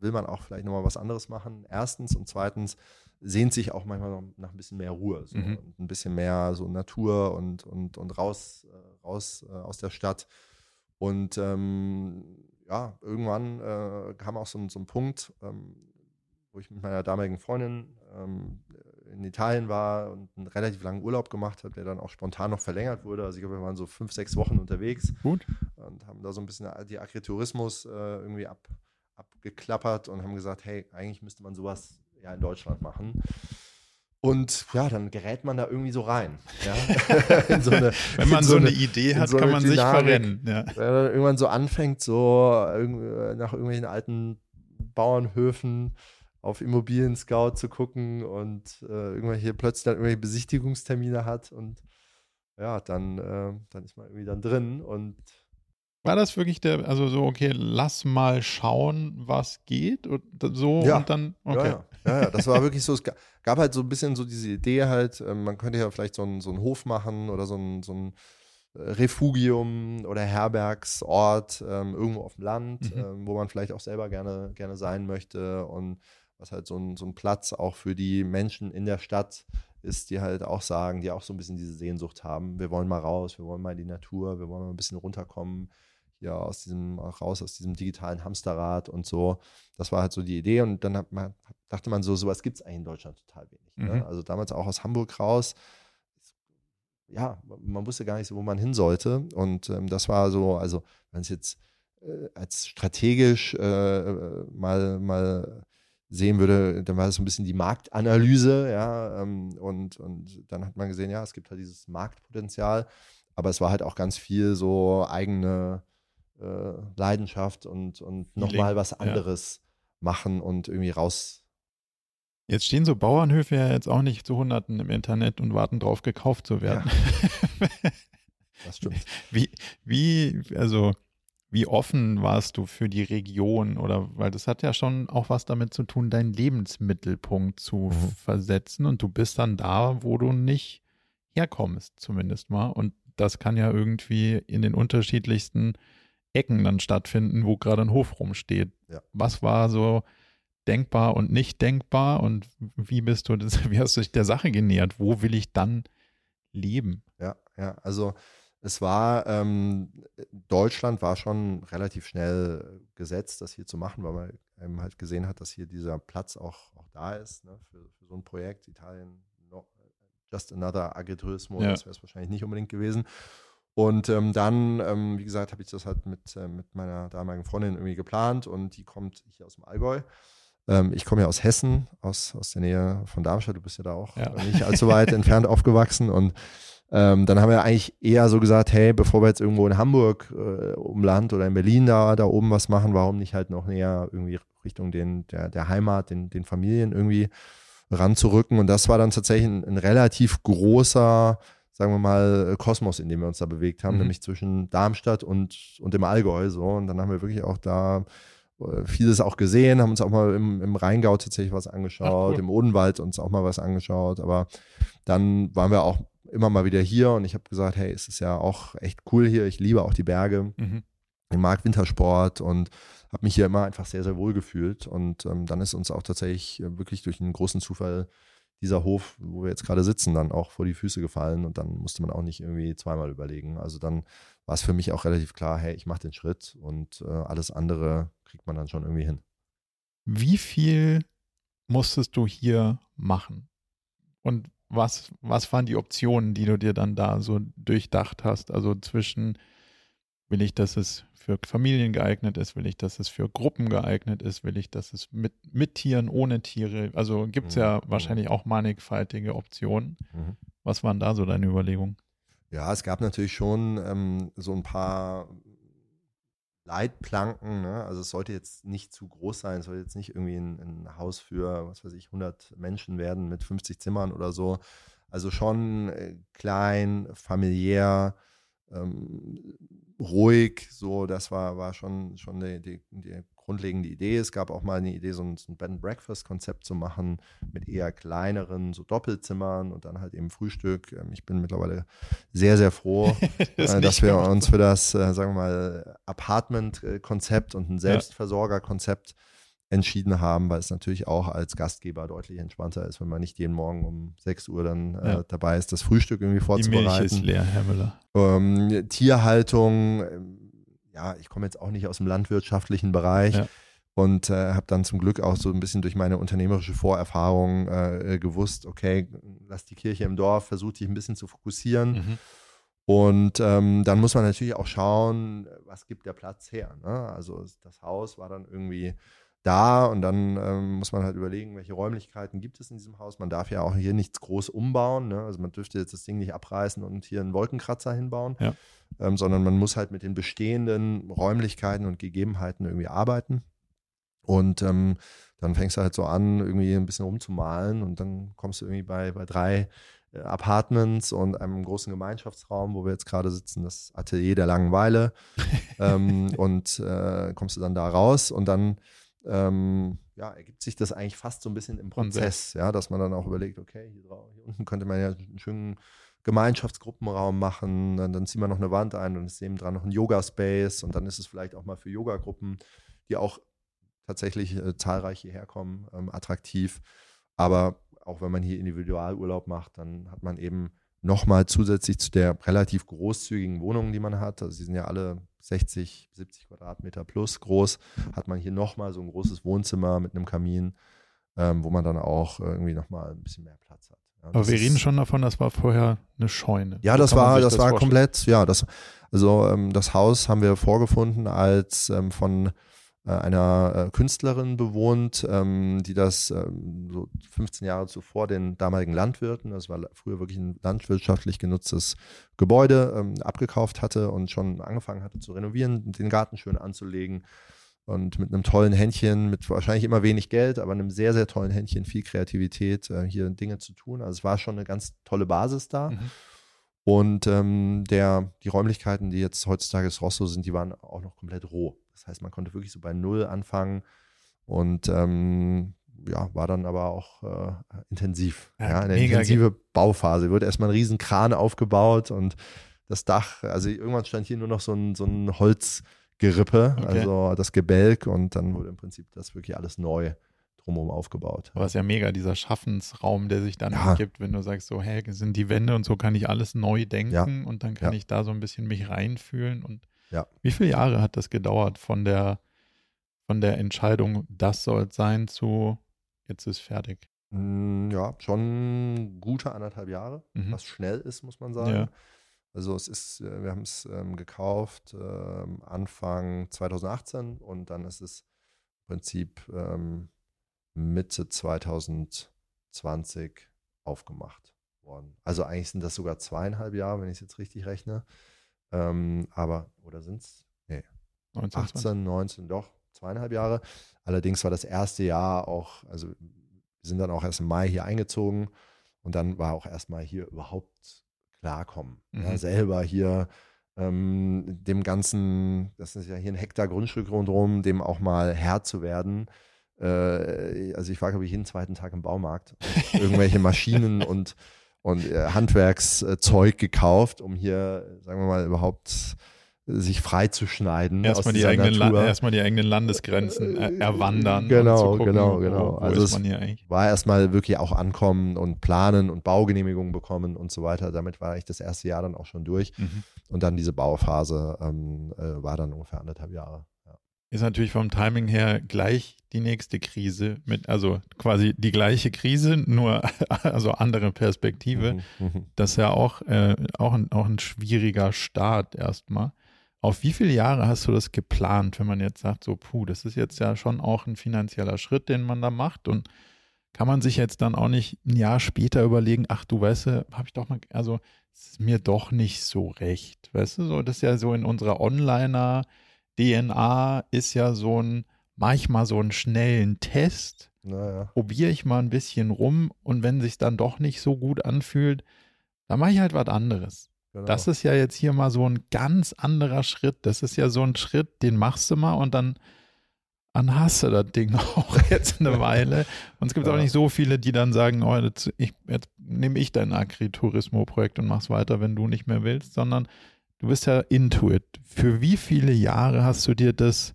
will man auch vielleicht nochmal was anderes machen? Erstens und zweitens sehnt sich auch manchmal noch nach ein bisschen mehr Ruhe so, mhm. und ein bisschen mehr so Natur und, und, und raus, äh, raus äh, aus der Stadt. Und ähm, ja, irgendwann äh, kam auch so, so ein Punkt, ähm, wo ich mit meiner damaligen Freundin ähm, in Italien war und einen relativ langen Urlaub gemacht habe, der dann auch spontan noch verlängert wurde. Also ich glaube, wir waren so fünf, sechs Wochen unterwegs. Gut. Und haben da so ein bisschen die Agritourismus äh, irgendwie ab, abgeklappert und haben gesagt, hey, eigentlich müsste man sowas ja in Deutschland machen. Und ja, dann gerät man da irgendwie so rein. Ja? so eine, Wenn man so eine, eine, Idee hat, so kann man Dynamik, sich verrennen. Ja. Wenn man irgendwann so anfängt, so nach irgendwelchen alten Bauernhöfen auf Immobilien Scout zu gucken und äh, irgendwelche plötzlich dann irgendwelche Besichtigungstermine hat und ja, dann, äh, dann ist man irgendwie dann drin und war das wirklich der, also so, okay, lass mal schauen, was geht und so ja. und dann, okay. Ja, ja, ja, das war wirklich so, es gab halt so ein bisschen so diese Idee halt, äh, man könnte ja vielleicht so einen, so einen Hof machen oder so ein, so ein äh, Refugium oder Herbergsort ähm, irgendwo auf dem Land, mhm. ähm, wo man vielleicht auch selber gerne, gerne sein möchte und was halt so ein, so ein Platz auch für die Menschen in der Stadt ist, die halt auch sagen, die auch so ein bisschen diese Sehnsucht haben. Wir wollen mal raus, wir wollen mal in die Natur, wir wollen mal ein bisschen runterkommen. Hier aus diesem, raus aus diesem digitalen Hamsterrad und so. Das war halt so die Idee. Und dann man, dachte man so, sowas gibt es eigentlich in Deutschland total wenig. Ne? Mhm. Ne? Also damals auch aus Hamburg raus. Ja, man wusste gar nicht so, wo man hin sollte. Und ähm, das war so, also wenn es jetzt äh, als strategisch äh, mal, mal sehen würde, dann war das so ein bisschen die Marktanalyse, ja, ähm, und, und dann hat man gesehen, ja, es gibt halt dieses Marktpotenzial, aber es war halt auch ganz viel so eigene äh, Leidenschaft und, und nochmal was anderes ja. machen und irgendwie raus. Jetzt stehen so Bauernhöfe ja jetzt auch nicht zu Hunderten im Internet und warten drauf, gekauft zu werden. Ja. Das stimmt. Wie, wie, also wie offen warst du für die Region oder weil das hat ja schon auch was damit zu tun, deinen Lebensmittelpunkt zu mhm. versetzen und du bist dann da, wo du nicht herkommst, zumindest mal. Und das kann ja irgendwie in den unterschiedlichsten Ecken dann stattfinden, wo gerade ein Hof rumsteht. Ja. Was war so denkbar und nicht denkbar und wie bist du das, wie hast du dich der Sache genähert? Wo will ich dann leben? Ja, ja, also es war, ähm, Deutschland war schon relativ schnell gesetzt, das hier zu machen, weil man eben halt gesehen hat, dass hier dieser Platz auch, auch da ist ne, für, für so ein Projekt. Italien, no, just another Agritourismo, ja. das wäre es wahrscheinlich nicht unbedingt gewesen. Und ähm, dann, ähm, wie gesagt, habe ich das halt mit, äh, mit meiner damaligen Freundin irgendwie geplant und die kommt hier aus dem Allgäu. Ähm, ich komme ja aus Hessen, aus, aus der Nähe von Darmstadt. Du bist ja da auch ja. nicht allzu weit entfernt aufgewachsen und ähm, dann haben wir eigentlich eher so gesagt, hey, bevor wir jetzt irgendwo in Hamburg äh, um Land oder in Berlin da, da oben was machen, warum nicht halt noch näher irgendwie Richtung den, der, der Heimat, den, den Familien irgendwie ranzurücken. Und das war dann tatsächlich ein, ein relativ großer, sagen wir mal, Kosmos, in dem wir uns da bewegt haben, mhm. nämlich zwischen Darmstadt und, und dem Allgäu. So. Und dann haben wir wirklich auch da äh, vieles auch gesehen, haben uns auch mal im, im Rheingau tatsächlich was angeschaut, cool. im Odenwald uns auch mal was angeschaut. Aber dann waren wir auch immer mal wieder hier und ich habe gesagt, hey, es ist ja auch echt cool hier. Ich liebe auch die Berge. Mhm. Ich mag Wintersport und habe mich hier immer einfach sehr, sehr wohl gefühlt. Und ähm, dann ist uns auch tatsächlich äh, wirklich durch einen großen Zufall dieser Hof, wo wir jetzt gerade sitzen, dann auch vor die Füße gefallen und dann musste man auch nicht irgendwie zweimal überlegen. Also dann war es für mich auch relativ klar, hey, ich mache den Schritt und äh, alles andere kriegt man dann schon irgendwie hin. Wie viel musstest du hier machen? Und was, was waren die Optionen, die du dir dann da so durchdacht hast? Also zwischen, will ich, dass es für Familien geeignet ist, will ich, dass es für Gruppen geeignet ist, will ich, dass es mit, mit Tieren, ohne Tiere, also gibt es mhm. ja wahrscheinlich auch mannigfaltige Optionen. Mhm. Was waren da so deine Überlegungen? Ja, es gab natürlich schon ähm, so ein paar Leitplanken. Ne? Also es sollte jetzt nicht zu groß sein, es sollte jetzt nicht irgendwie ein, ein, Haus für, was weiß ich, 100 Menschen werden mit 50 Zimmern oder so. Also schon äh, klein, familiär, ähm, ruhig, so, das war, war schon, schon die, die, die grundlegende Idee. Es gab auch mal eine Idee, so ein, so ein Bed and Breakfast Konzept zu machen mit eher kleineren, so Doppelzimmern und dann halt eben Frühstück. Ähm, ich bin mittlerweile sehr, sehr froh, das äh, dass wir uns für das, äh, sagen wir mal, Apartment-Konzept und ein Selbstversorger-Konzept entschieden haben, weil es natürlich auch als Gastgeber deutlich entspannter ist, wenn man nicht jeden Morgen um 6 Uhr dann äh, ja. dabei ist, das Frühstück irgendwie vorzubereiten. Die Milch ist leer, Herr Müller. Ähm, Tierhaltung, ähm, ja, ich komme jetzt auch nicht aus dem landwirtschaftlichen Bereich. Ja. Und äh, habe dann zum Glück auch so ein bisschen durch meine unternehmerische Vorerfahrung äh, gewusst, okay, lass die Kirche im Dorf, versuch dich ein bisschen zu fokussieren. Mhm. Und ähm, dann muss man natürlich auch schauen, was gibt der Platz her. Ne? Also das Haus war dann irgendwie da und dann ähm, muss man halt überlegen, welche Räumlichkeiten gibt es in diesem Haus. Man darf ja auch hier nichts groß umbauen. Ne? Also man dürfte jetzt das Ding nicht abreißen und hier einen Wolkenkratzer hinbauen, ja. ähm, sondern man muss halt mit den bestehenden Räumlichkeiten und Gegebenheiten irgendwie arbeiten. Und ähm, dann fängst du halt so an, irgendwie ein bisschen rumzumalen und dann kommst du irgendwie bei, bei drei äh, Apartments und einem großen Gemeinschaftsraum, wo wir jetzt gerade sitzen, das Atelier der Langeweile. ähm, und äh, kommst du dann da raus und dann ähm, ja, ergibt sich das eigentlich fast so ein bisschen im Prozess, ja, dass man dann auch überlegt, okay, hier, drauf, hier unten könnte man ja einen schönen Gemeinschaftsgruppenraum machen, dann, dann ziehen wir noch eine Wand ein und ist neben dran noch ein Yoga-Space und dann ist es vielleicht auch mal für Yoga-Gruppen, die auch tatsächlich äh, zahlreich hierher kommen, ähm, attraktiv. Aber auch wenn man hier Individualurlaub macht, dann hat man eben nochmal zusätzlich zu der relativ großzügigen Wohnung, die man hat, also sie sind ja alle 60, 70 Quadratmeter plus groß, hat man hier nochmal so ein großes Wohnzimmer mit einem Kamin, ähm, wo man dann auch irgendwie nochmal ein bisschen mehr Platz hat. Ja, Aber wir reden schon davon, das war vorher eine Scheune. Ja, das war, das, das war komplett, ja, das, also ähm, das Haus haben wir vorgefunden als ähm, von äh, einer äh, Künstlerin bewohnt, ähm, die das ähm, so 15 Jahre zuvor den damaligen Landwirten, das war früher wirklich ein landwirtschaftlich genutztes Gebäude, ähm, abgekauft hatte und schon angefangen hatte zu renovieren, den Garten schön anzulegen und mit einem tollen Händchen, mit wahrscheinlich immer wenig Geld, aber einem sehr, sehr tollen Händchen, viel Kreativität, äh, hier Dinge zu tun. Also es war schon eine ganz tolle Basis da. Mhm. Und ähm, der, die Räumlichkeiten, die jetzt heutzutage das Rosso sind, die waren auch noch komplett roh. Das heißt, man konnte wirklich so bei Null anfangen und ähm, ja, war dann aber auch äh, intensiv. Ja, ja eine intensive Bauphase. Wurde erstmal ein riesen Kran aufgebaut und das Dach, also irgendwann stand hier nur noch so ein, so ein Holzgerippe, okay. also das Gebälk und dann wurde im Prinzip das wirklich alles neu drumherum aufgebaut. Aber es ist ja mega, dieser Schaffensraum, der sich dann ja. ergibt, wenn du sagst, so, hey, sind die Wände und so kann ich alles neu denken ja. und dann kann ja. ich da so ein bisschen mich reinfühlen und ja. Wie viele Jahre hat das gedauert von der, von der Entscheidung, das soll es sein, zu jetzt ist fertig? Hm, ja, schon gute anderthalb Jahre, mhm. was schnell ist, muss man sagen. Ja. Also es ist, äh, wir haben es ähm, gekauft äh, Anfang 2018 und dann ist es im Prinzip ähm, Mitte 2020 aufgemacht worden. Also eigentlich sind das sogar zweieinhalb Jahre, wenn ich es jetzt richtig rechne. Ähm, aber, oder sind es? Nee. 19, 18, 20. 19, doch, zweieinhalb Jahre. Allerdings war das erste Jahr auch, also wir sind dann auch erst im Mai hier eingezogen und dann war auch erstmal hier überhaupt klarkommen. Mhm. Ja, selber hier ähm, dem Ganzen, das ist ja hier ein Hektar Grundstück rundherum, dem auch mal Herr zu werden. Äh, also ich war, glaube ich, jeden zweiten Tag im Baumarkt. irgendwelche Maschinen und und äh, Handwerkszeug gekauft, um hier, sagen wir mal, überhaupt sich frei zu schneiden. Erstmal die, eigenen erstmal die eigenen Landesgrenzen äh, erwandern. Genau, gucken, genau, genau. Wo, wo also es war erstmal wirklich auch ankommen und planen und Baugenehmigungen bekommen und so weiter. Damit war ich das erste Jahr dann auch schon durch. Mhm. Und dann diese Bauphase ähm, äh, war dann ungefähr anderthalb Jahre ist natürlich vom Timing her gleich die nächste Krise mit, also quasi die gleiche Krise, nur also andere Perspektive. Mhm, mhm. das ist ja auch, äh, auch, ein, auch ein schwieriger Start erstmal. Auf wie viele Jahre hast du das geplant, wenn man jetzt sagt, so, puh, das ist jetzt ja schon auch ein finanzieller Schritt, den man da macht und kann man sich jetzt dann auch nicht ein Jahr später überlegen, ach du weißt du, habe ich doch mal, also ist mir doch nicht so recht, weißt du, so, das ist ja so in unserer Onliner- DNA ist ja so ein, manchmal so einen schnellen Test. Naja. Probiere ich mal ein bisschen rum und wenn sich dann doch nicht so gut anfühlt, dann mache ich halt was anderes. Genau. Das ist ja jetzt hier mal so ein ganz anderer Schritt. Das ist ja so ein Schritt, den machst du mal und dann, dann hast du das Ding auch jetzt eine Weile. Und es gibt ja. auch nicht so viele, die dann sagen, oh, jetzt, ich, jetzt nehme ich dein Agriturismo-Projekt und mach's weiter, wenn du nicht mehr willst, sondern du bist ja Intuit. Für wie viele Jahre hast du dir das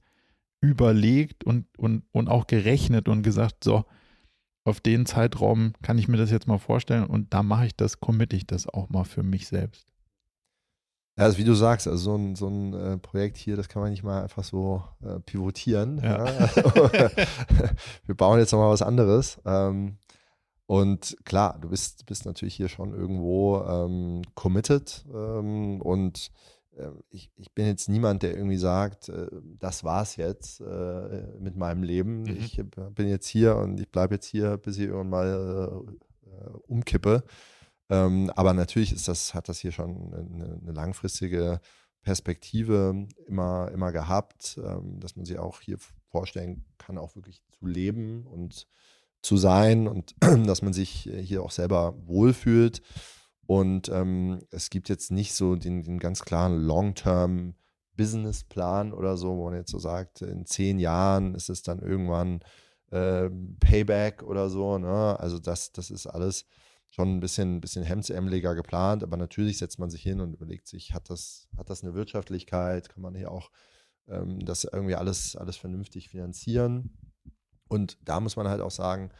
überlegt und, und, und auch gerechnet und gesagt, so, auf den Zeitraum kann ich mir das jetzt mal vorstellen und da mache ich das, committe ich das auch mal für mich selbst. Ja, also wie du sagst, also so ein, so ein äh, Projekt hier, das kann man nicht mal einfach so äh, pivotieren. Ja. Ja. Wir bauen jetzt nochmal was anderes. Ähm, und klar, du bist, bist natürlich hier schon irgendwo ähm, committed ähm, und äh, ich, ich bin jetzt niemand, der irgendwie sagt, äh, das war's jetzt äh, mit meinem Leben. Mhm. Ich bin jetzt hier und ich bleibe jetzt hier, bis ich irgendwann mal äh, umkippe. Ähm, aber natürlich ist das, hat das hier schon eine, eine langfristige Perspektive immer, immer gehabt, ähm, dass man sich auch hier vorstellen kann, auch wirklich zu leben und zu sein und dass man sich äh, hier auch selber wohlfühlt. Und ähm, es gibt jetzt nicht so den, den ganz klaren Long-Term Businessplan oder so, wo man jetzt so sagt, in zehn Jahren ist es dann irgendwann äh, Payback oder so. Ne? Also das, das ist alles schon ein bisschen, bisschen hemdsärmeliger geplant, aber natürlich setzt man sich hin und überlegt sich, hat das, hat das eine Wirtschaftlichkeit, kann man hier auch ähm, das irgendwie alles, alles vernünftig finanzieren. Und da muss man halt auch sagen,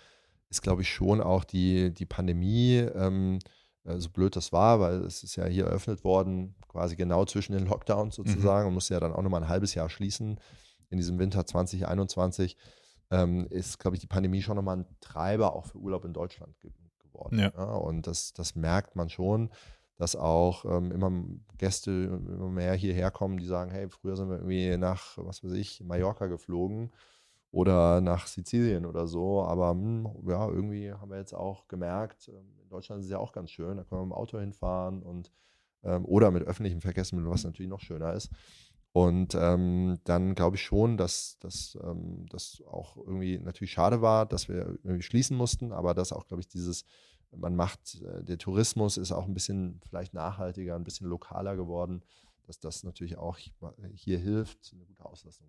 ist, glaube ich, schon auch die, die Pandemie ähm, äh, so blöd das war, weil es ist ja hier eröffnet worden, quasi genau zwischen den Lockdowns mhm. sozusagen mhm. und musste ja dann auch nochmal ein halbes Jahr schließen in diesem Winter 2021, ähm, ist, glaube ich, die Pandemie schon nochmal ein Treiber auch für Urlaub in Deutschland ge geworden. Ja. Ja, und das, das merkt man schon, dass auch ähm, immer Gäste immer mehr hierher kommen, die sagen, hey, früher sind wir irgendwie nach, was weiß ich, Mallorca geflogen oder nach Sizilien oder so. Aber mh, hm, ja, irgendwie haben wir jetzt auch gemerkt, ähm, in Deutschland ist es ja auch ganz schön, da können wir mit dem Auto hinfahren und ähm, oder mit öffentlichen Verkehrsmitteln, was natürlich noch schöner ist. Und ähm, dann glaube ich schon, dass das ähm, auch irgendwie natürlich schade war, dass wir schließen mussten, aber dass auch, glaube ich, dieses, man macht, äh, der Tourismus ist auch ein bisschen vielleicht nachhaltiger, ein bisschen lokaler geworden, dass das natürlich auch hier hilft, eine gute Auslastung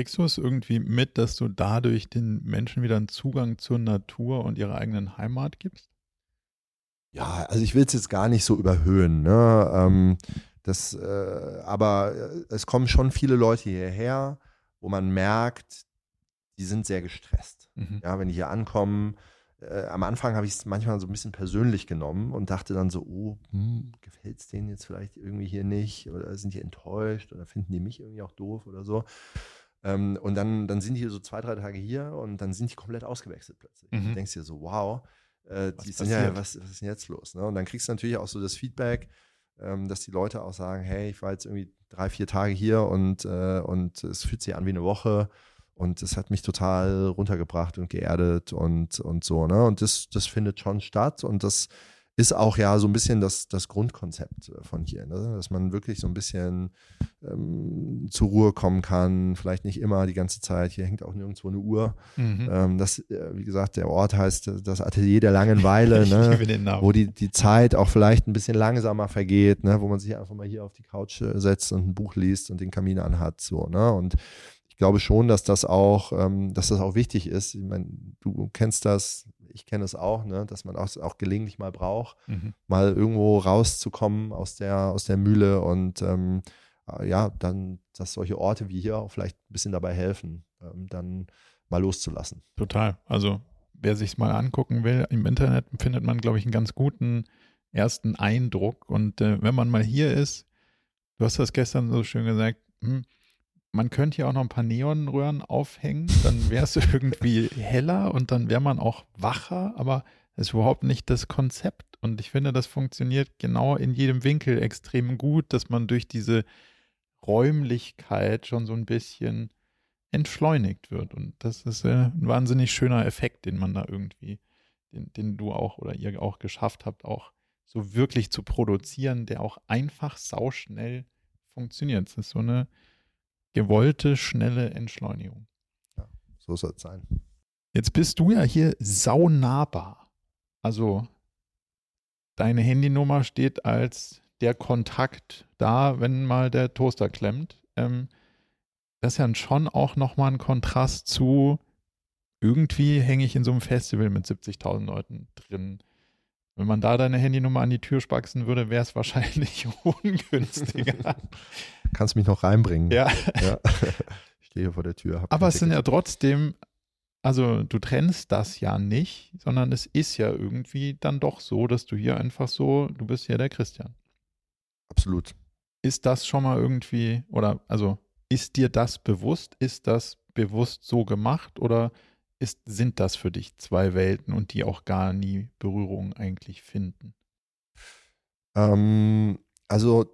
Kriegst du es irgendwie mit, dass du dadurch den Menschen wieder einen Zugang zur Natur und ihrer eigenen Heimat gibst? Ja, also ich will es jetzt gar nicht so überhöhen. Ne? Ähm, das, äh, aber äh, es kommen schon viele Leute hierher, wo man merkt, die sind sehr gestresst. Mhm. Ja, wenn die hier ankommen, äh, am Anfang habe ich es manchmal so ein bisschen persönlich genommen und dachte dann so, oh, hm, gefällt es denen jetzt vielleicht irgendwie hier nicht oder sind die enttäuscht oder finden die mich irgendwie auch doof oder so. Ähm, und dann, dann sind die so zwei, drei Tage hier und dann sind die komplett ausgewechselt plötzlich. Mhm. Du denkst dir so, wow, äh, die sind ja, was, was ist denn jetzt los? Ne? Und dann kriegst du natürlich auch so das Feedback, ähm, dass die Leute auch sagen, hey, ich war jetzt irgendwie drei, vier Tage hier und, äh, und es fühlt sich an wie eine Woche. Und es hat mich total runtergebracht und geerdet und, und so. Ne? Und das, das findet schon statt. Und das ist auch ja so ein bisschen das, das Grundkonzept äh, von hier, ne? dass man wirklich so ein bisschen ähm, zur Ruhe kommen kann, vielleicht nicht immer die ganze Zeit. Hier hängt auch nirgendwo eine Uhr. Mhm. Ähm, das, äh, wie gesagt, der Ort heißt das Atelier der Langenweile, ne? wo die, die Zeit auch vielleicht ein bisschen langsamer vergeht, ne? wo man sich einfach mal hier auf die Couch äh, setzt und ein Buch liest und den Kamin anhat. So, ne? Und ich glaube schon, dass das auch, ähm, dass das auch wichtig ist. Ich meine, du kennst das, ich kenne es auch, ne, dass man auch, auch gelegentlich mal braucht, mhm. mal irgendwo rauszukommen aus der, aus der Mühle und ähm, äh, ja, dann, dass solche Orte wie hier auch vielleicht ein bisschen dabei helfen, ähm, dann mal loszulassen. Total. Also wer sich mal angucken will, im Internet findet man, glaube ich, einen ganz guten ersten Eindruck. Und äh, wenn man mal hier ist, du hast das gestern so schön gesagt, hm, man könnte hier auch noch ein paar Neonröhren aufhängen, dann wäre es irgendwie heller und dann wäre man auch wacher, aber das ist überhaupt nicht das Konzept. Und ich finde, das funktioniert genau in jedem Winkel extrem gut, dass man durch diese Räumlichkeit schon so ein bisschen entschleunigt wird. Und das ist äh, ein wahnsinnig schöner Effekt, den man da irgendwie, den, den du auch oder ihr auch geschafft habt, auch so wirklich zu produzieren, der auch einfach sauschnell funktioniert. Das ist so eine gewollte, schnelle Entschleunigung. Ja, so soll es sein. Jetzt bist du ja hier saunahbar. Also deine Handynummer steht als der Kontakt da, wenn mal der Toaster klemmt. Ähm, das ist ja schon auch nochmal ein Kontrast zu, irgendwie hänge ich in so einem Festival mit 70.000 Leuten drin. Wenn man da deine Handynummer an die Tür spaxen würde, wäre es wahrscheinlich ungünstiger. Kannst mich noch reinbringen. Ja. ja. Ich stehe hier vor der Tür. Aber es sind ja trotzdem, also du trennst das ja nicht, sondern es ist ja irgendwie dann doch so, dass du hier einfach so, du bist ja der Christian. Absolut. Ist das schon mal irgendwie, oder also ist dir das bewusst? Ist das bewusst so gemacht oder ist, sind das für dich zwei Welten und die auch gar nie Berührung eigentlich finden? Ähm, also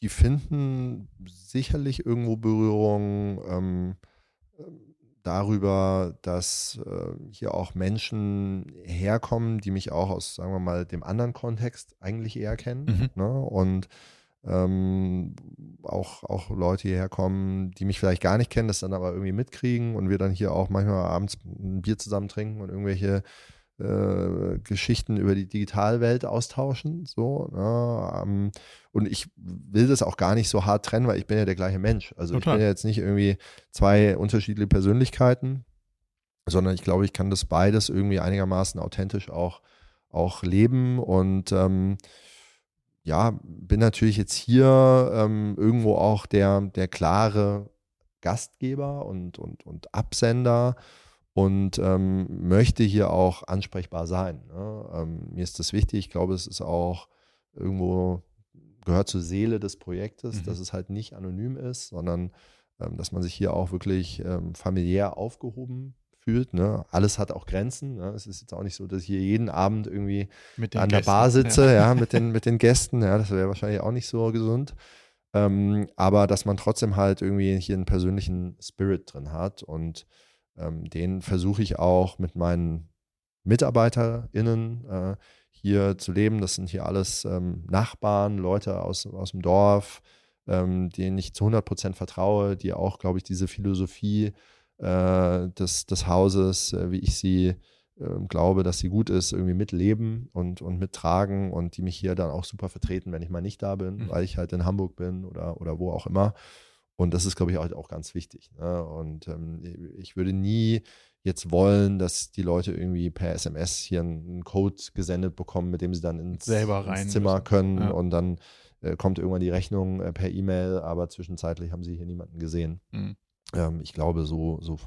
die finden sicherlich irgendwo Berührung ähm, darüber, dass äh, hier auch Menschen herkommen, die mich auch aus, sagen wir mal, dem anderen Kontext eigentlich eher kennen. Mhm. Ne? Und ähm, auch, auch Leute hierher kommen, die mich vielleicht gar nicht kennen, das dann aber irgendwie mitkriegen und wir dann hier auch manchmal abends ein Bier zusammen trinken und irgendwelche äh, Geschichten über die Digitalwelt austauschen. So, ne? ähm, und ich will das auch gar nicht so hart trennen, weil ich bin ja der gleiche Mensch. Also Total. ich bin ja jetzt nicht irgendwie zwei unterschiedliche Persönlichkeiten, sondern ich glaube, ich kann das beides irgendwie einigermaßen authentisch auch, auch leben und ähm, ja, bin natürlich jetzt hier ähm, irgendwo auch der, der klare Gastgeber und, und, und Absender und ähm, möchte hier auch ansprechbar sein. Ne? Ähm, mir ist das wichtig. Ich glaube, es ist auch irgendwo gehört zur Seele des Projektes, mhm. dass es halt nicht anonym ist, sondern ähm, dass man sich hier auch wirklich ähm, familiär aufgehoben fühlt. Ne? Alles hat auch Grenzen. Ne? Es ist jetzt auch nicht so, dass ich hier jeden Abend irgendwie an Gästen, der Bar sitze, ja, ja mit, den, mit den Gästen. Ja, das wäre wahrscheinlich auch nicht so gesund. Ähm, aber dass man trotzdem halt irgendwie hier einen persönlichen Spirit drin hat und ähm, den versuche ich auch mit meinen MitarbeiterInnen äh, hier zu leben. Das sind hier alles ähm, Nachbarn, Leute aus, aus dem Dorf, ähm, denen ich zu 100 Prozent vertraue, die auch, glaube ich, diese Philosophie äh, des, des Hauses, äh, wie ich sie äh, glaube, dass sie gut ist, irgendwie mitleben und, und mittragen und die mich hier dann auch super vertreten, wenn ich mal nicht da bin, mhm. weil ich halt in Hamburg bin oder, oder wo auch immer. Und das ist, glaube ich, auch, ganz wichtig. Ne? Und ähm, ich würde nie jetzt wollen, dass die Leute irgendwie per SMS hier einen Code gesendet bekommen, mit dem sie dann ins, ins Zimmer müssen. können ja. und dann äh, kommt irgendwann die Rechnung äh, per E-Mail, aber zwischenzeitlich haben sie hier niemanden gesehen. Mhm. Ähm, ich glaube, so, so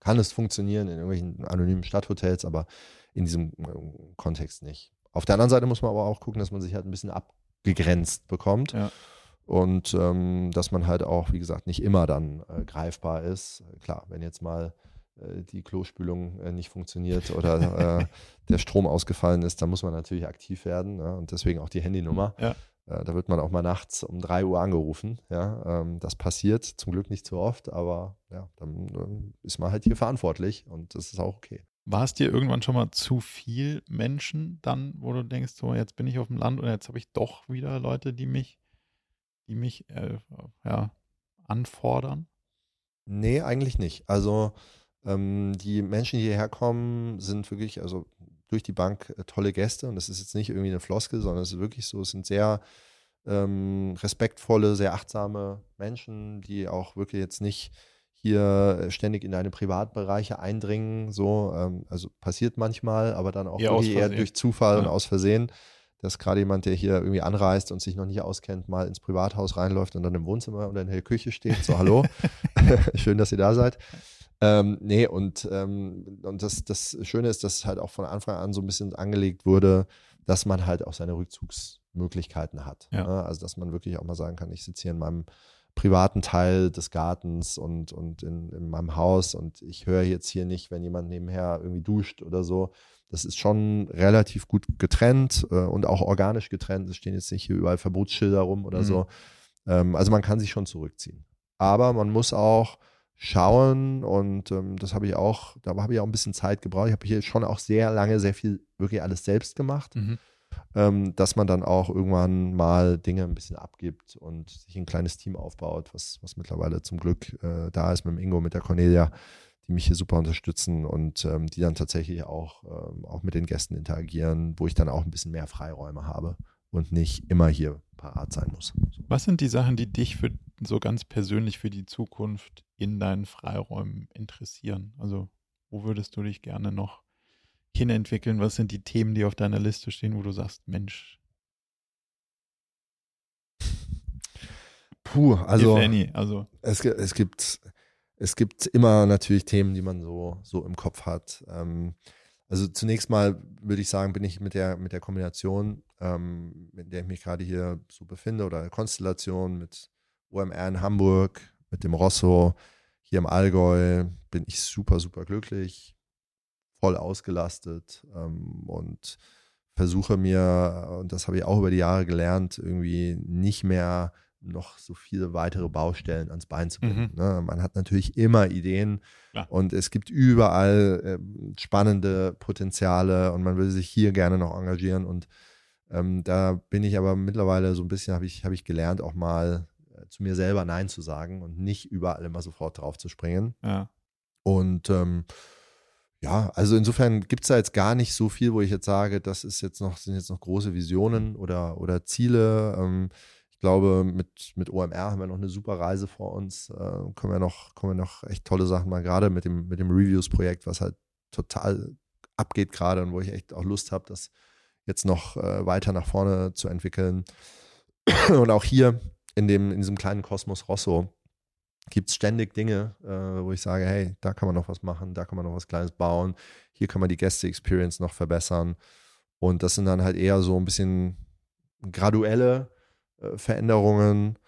kann es funktionieren in irgendwelchen anonymen Stadthotels, aber in diesem äh, Kontext nicht. Auf der anderen Seite muss man aber auch gucken, dass man sich halt ein bisschen abgegrenzt bekommt. Ja. Und ähm, dass man halt auch, wie gesagt, nicht immer dann äh, greifbar ist. Klar, wenn jetzt mal äh, die Klospülung äh, nicht funktioniert oder äh, der Strom ausgefallen ist, dann muss man natürlich aktiv werden. Ja, und deswegen auch die Handynummer. Ja. Äh, da wird man auch mal nachts um 3 Uhr angerufen. Ja, ähm, das passiert zum Glück nicht so oft, aber ja, dann, dann ist man halt hier verantwortlich und das ist auch okay. War es dir irgendwann schon mal zu viel Menschen dann, wo du denkst, so jetzt bin ich auf dem Land und jetzt habe ich doch wieder Leute, die mich die mich äh, ja, anfordern? Nee, eigentlich nicht. Also ähm, die Menschen, die hierher kommen, sind wirklich, also durch die Bank äh, tolle Gäste und das ist jetzt nicht irgendwie eine Floskel, sondern es ist wirklich so, es sind sehr ähm, respektvolle, sehr achtsame Menschen, die auch wirklich jetzt nicht hier ständig in deine Privatbereiche eindringen. So, ähm, also passiert manchmal, aber dann auch ja, eher durch Zufall ja. und aus Versehen dass gerade jemand, der hier irgendwie anreist und sich noch nicht auskennt, mal ins Privathaus reinläuft und dann im Wohnzimmer oder in der Küche steht. So, hallo, schön, dass ihr da seid. Ähm, nee, und, ähm, und das, das Schöne ist, dass halt auch von Anfang an so ein bisschen angelegt wurde, dass man halt auch seine Rückzugsmöglichkeiten hat. Ja. Ne? Also, dass man wirklich auch mal sagen kann, ich sitze hier in meinem privaten Teil des Gartens und, und in, in meinem Haus und ich höre jetzt hier nicht, wenn jemand nebenher irgendwie duscht oder so, das ist schon relativ gut getrennt äh, und auch organisch getrennt. Es stehen jetzt nicht hier überall Verbotsschilder rum oder mhm. so. Ähm, also man kann sich schon zurückziehen. Aber man muss auch schauen und ähm, das habe ich auch, da habe ich auch ein bisschen Zeit gebraucht. Ich habe hier schon auch sehr lange sehr viel wirklich alles selbst gemacht, mhm. ähm, dass man dann auch irgendwann mal Dinge ein bisschen abgibt und sich ein kleines Team aufbaut, was, was mittlerweile zum Glück äh, da ist mit dem Ingo, mit der Cornelia die mich hier super unterstützen und ähm, die dann tatsächlich auch, ähm, auch mit den Gästen interagieren, wo ich dann auch ein bisschen mehr Freiräume habe und nicht immer hier parat sein muss. Was sind die Sachen, die dich für so ganz persönlich für die Zukunft in deinen Freiräumen interessieren? Also, wo würdest du dich gerne noch hinentwickeln? Was sind die Themen, die auf deiner Liste stehen, wo du sagst, Mensch? Puh, also, also. Es, es gibt es gibt immer natürlich Themen, die man so, so im Kopf hat. Ähm, also zunächst mal würde ich sagen, bin ich mit der, mit der Kombination, ähm, mit der ich mich gerade hier so befinde, oder Konstellation mit OMR in Hamburg, mit dem Rosso hier im Allgäu, bin ich super, super glücklich, voll ausgelastet ähm, und versuche mir, und das habe ich auch über die Jahre gelernt, irgendwie nicht mehr noch so viele weitere Baustellen ans Bein zu bringen. Mhm. Ne? Man hat natürlich immer Ideen ja. und es gibt überall äh, spannende Potenziale und man will sich hier gerne noch engagieren und ähm, da bin ich aber mittlerweile so ein bisschen, habe ich, hab ich gelernt, auch mal zu mir selber Nein zu sagen und nicht überall immer sofort drauf zu springen. Ja. Und ähm, ja, also insofern gibt es da jetzt gar nicht so viel, wo ich jetzt sage, das ist jetzt noch, sind jetzt noch große Visionen oder, oder Ziele. Ähm, glaube, mit, mit OMR haben wir noch eine super Reise vor uns. Äh, können, wir noch, können wir noch echt tolle Sachen mal, gerade mit dem, mit dem Reviews-Projekt, was halt total abgeht gerade und wo ich echt auch Lust habe, das jetzt noch äh, weiter nach vorne zu entwickeln. Und auch hier in, dem, in diesem kleinen Kosmos Rosso gibt es ständig Dinge, äh, wo ich sage, hey, da kann man noch was machen, da kann man noch was Kleines bauen, hier kann man die Gäste-Experience noch verbessern. Und das sind dann halt eher so ein bisschen graduelle äh, Veränderungen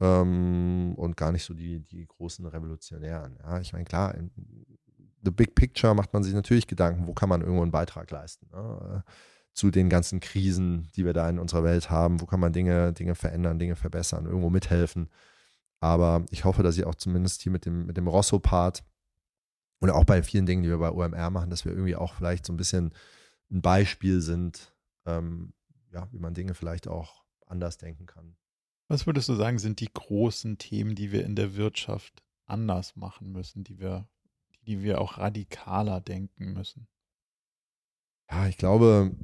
ähm, und gar nicht so die, die großen Revolutionären. Ja, ich meine, klar, in the big picture macht man sich natürlich Gedanken, wo kann man irgendwo einen Beitrag leisten. Ne? Zu den ganzen Krisen, die wir da in unserer Welt haben, wo kann man Dinge, Dinge verändern, Dinge verbessern, irgendwo mithelfen. Aber ich hoffe, dass ich auch zumindest hier mit dem, mit dem Rosso-Part oder auch bei vielen Dingen, die wir bei OMR machen, dass wir irgendwie auch vielleicht so ein bisschen ein Beispiel sind, ähm, ja, wie man Dinge vielleicht auch anders denken kann. Was würdest du sagen, sind die großen Themen, die wir in der Wirtschaft anders machen müssen, die wir, die wir auch radikaler denken müssen? Ja, ich glaube,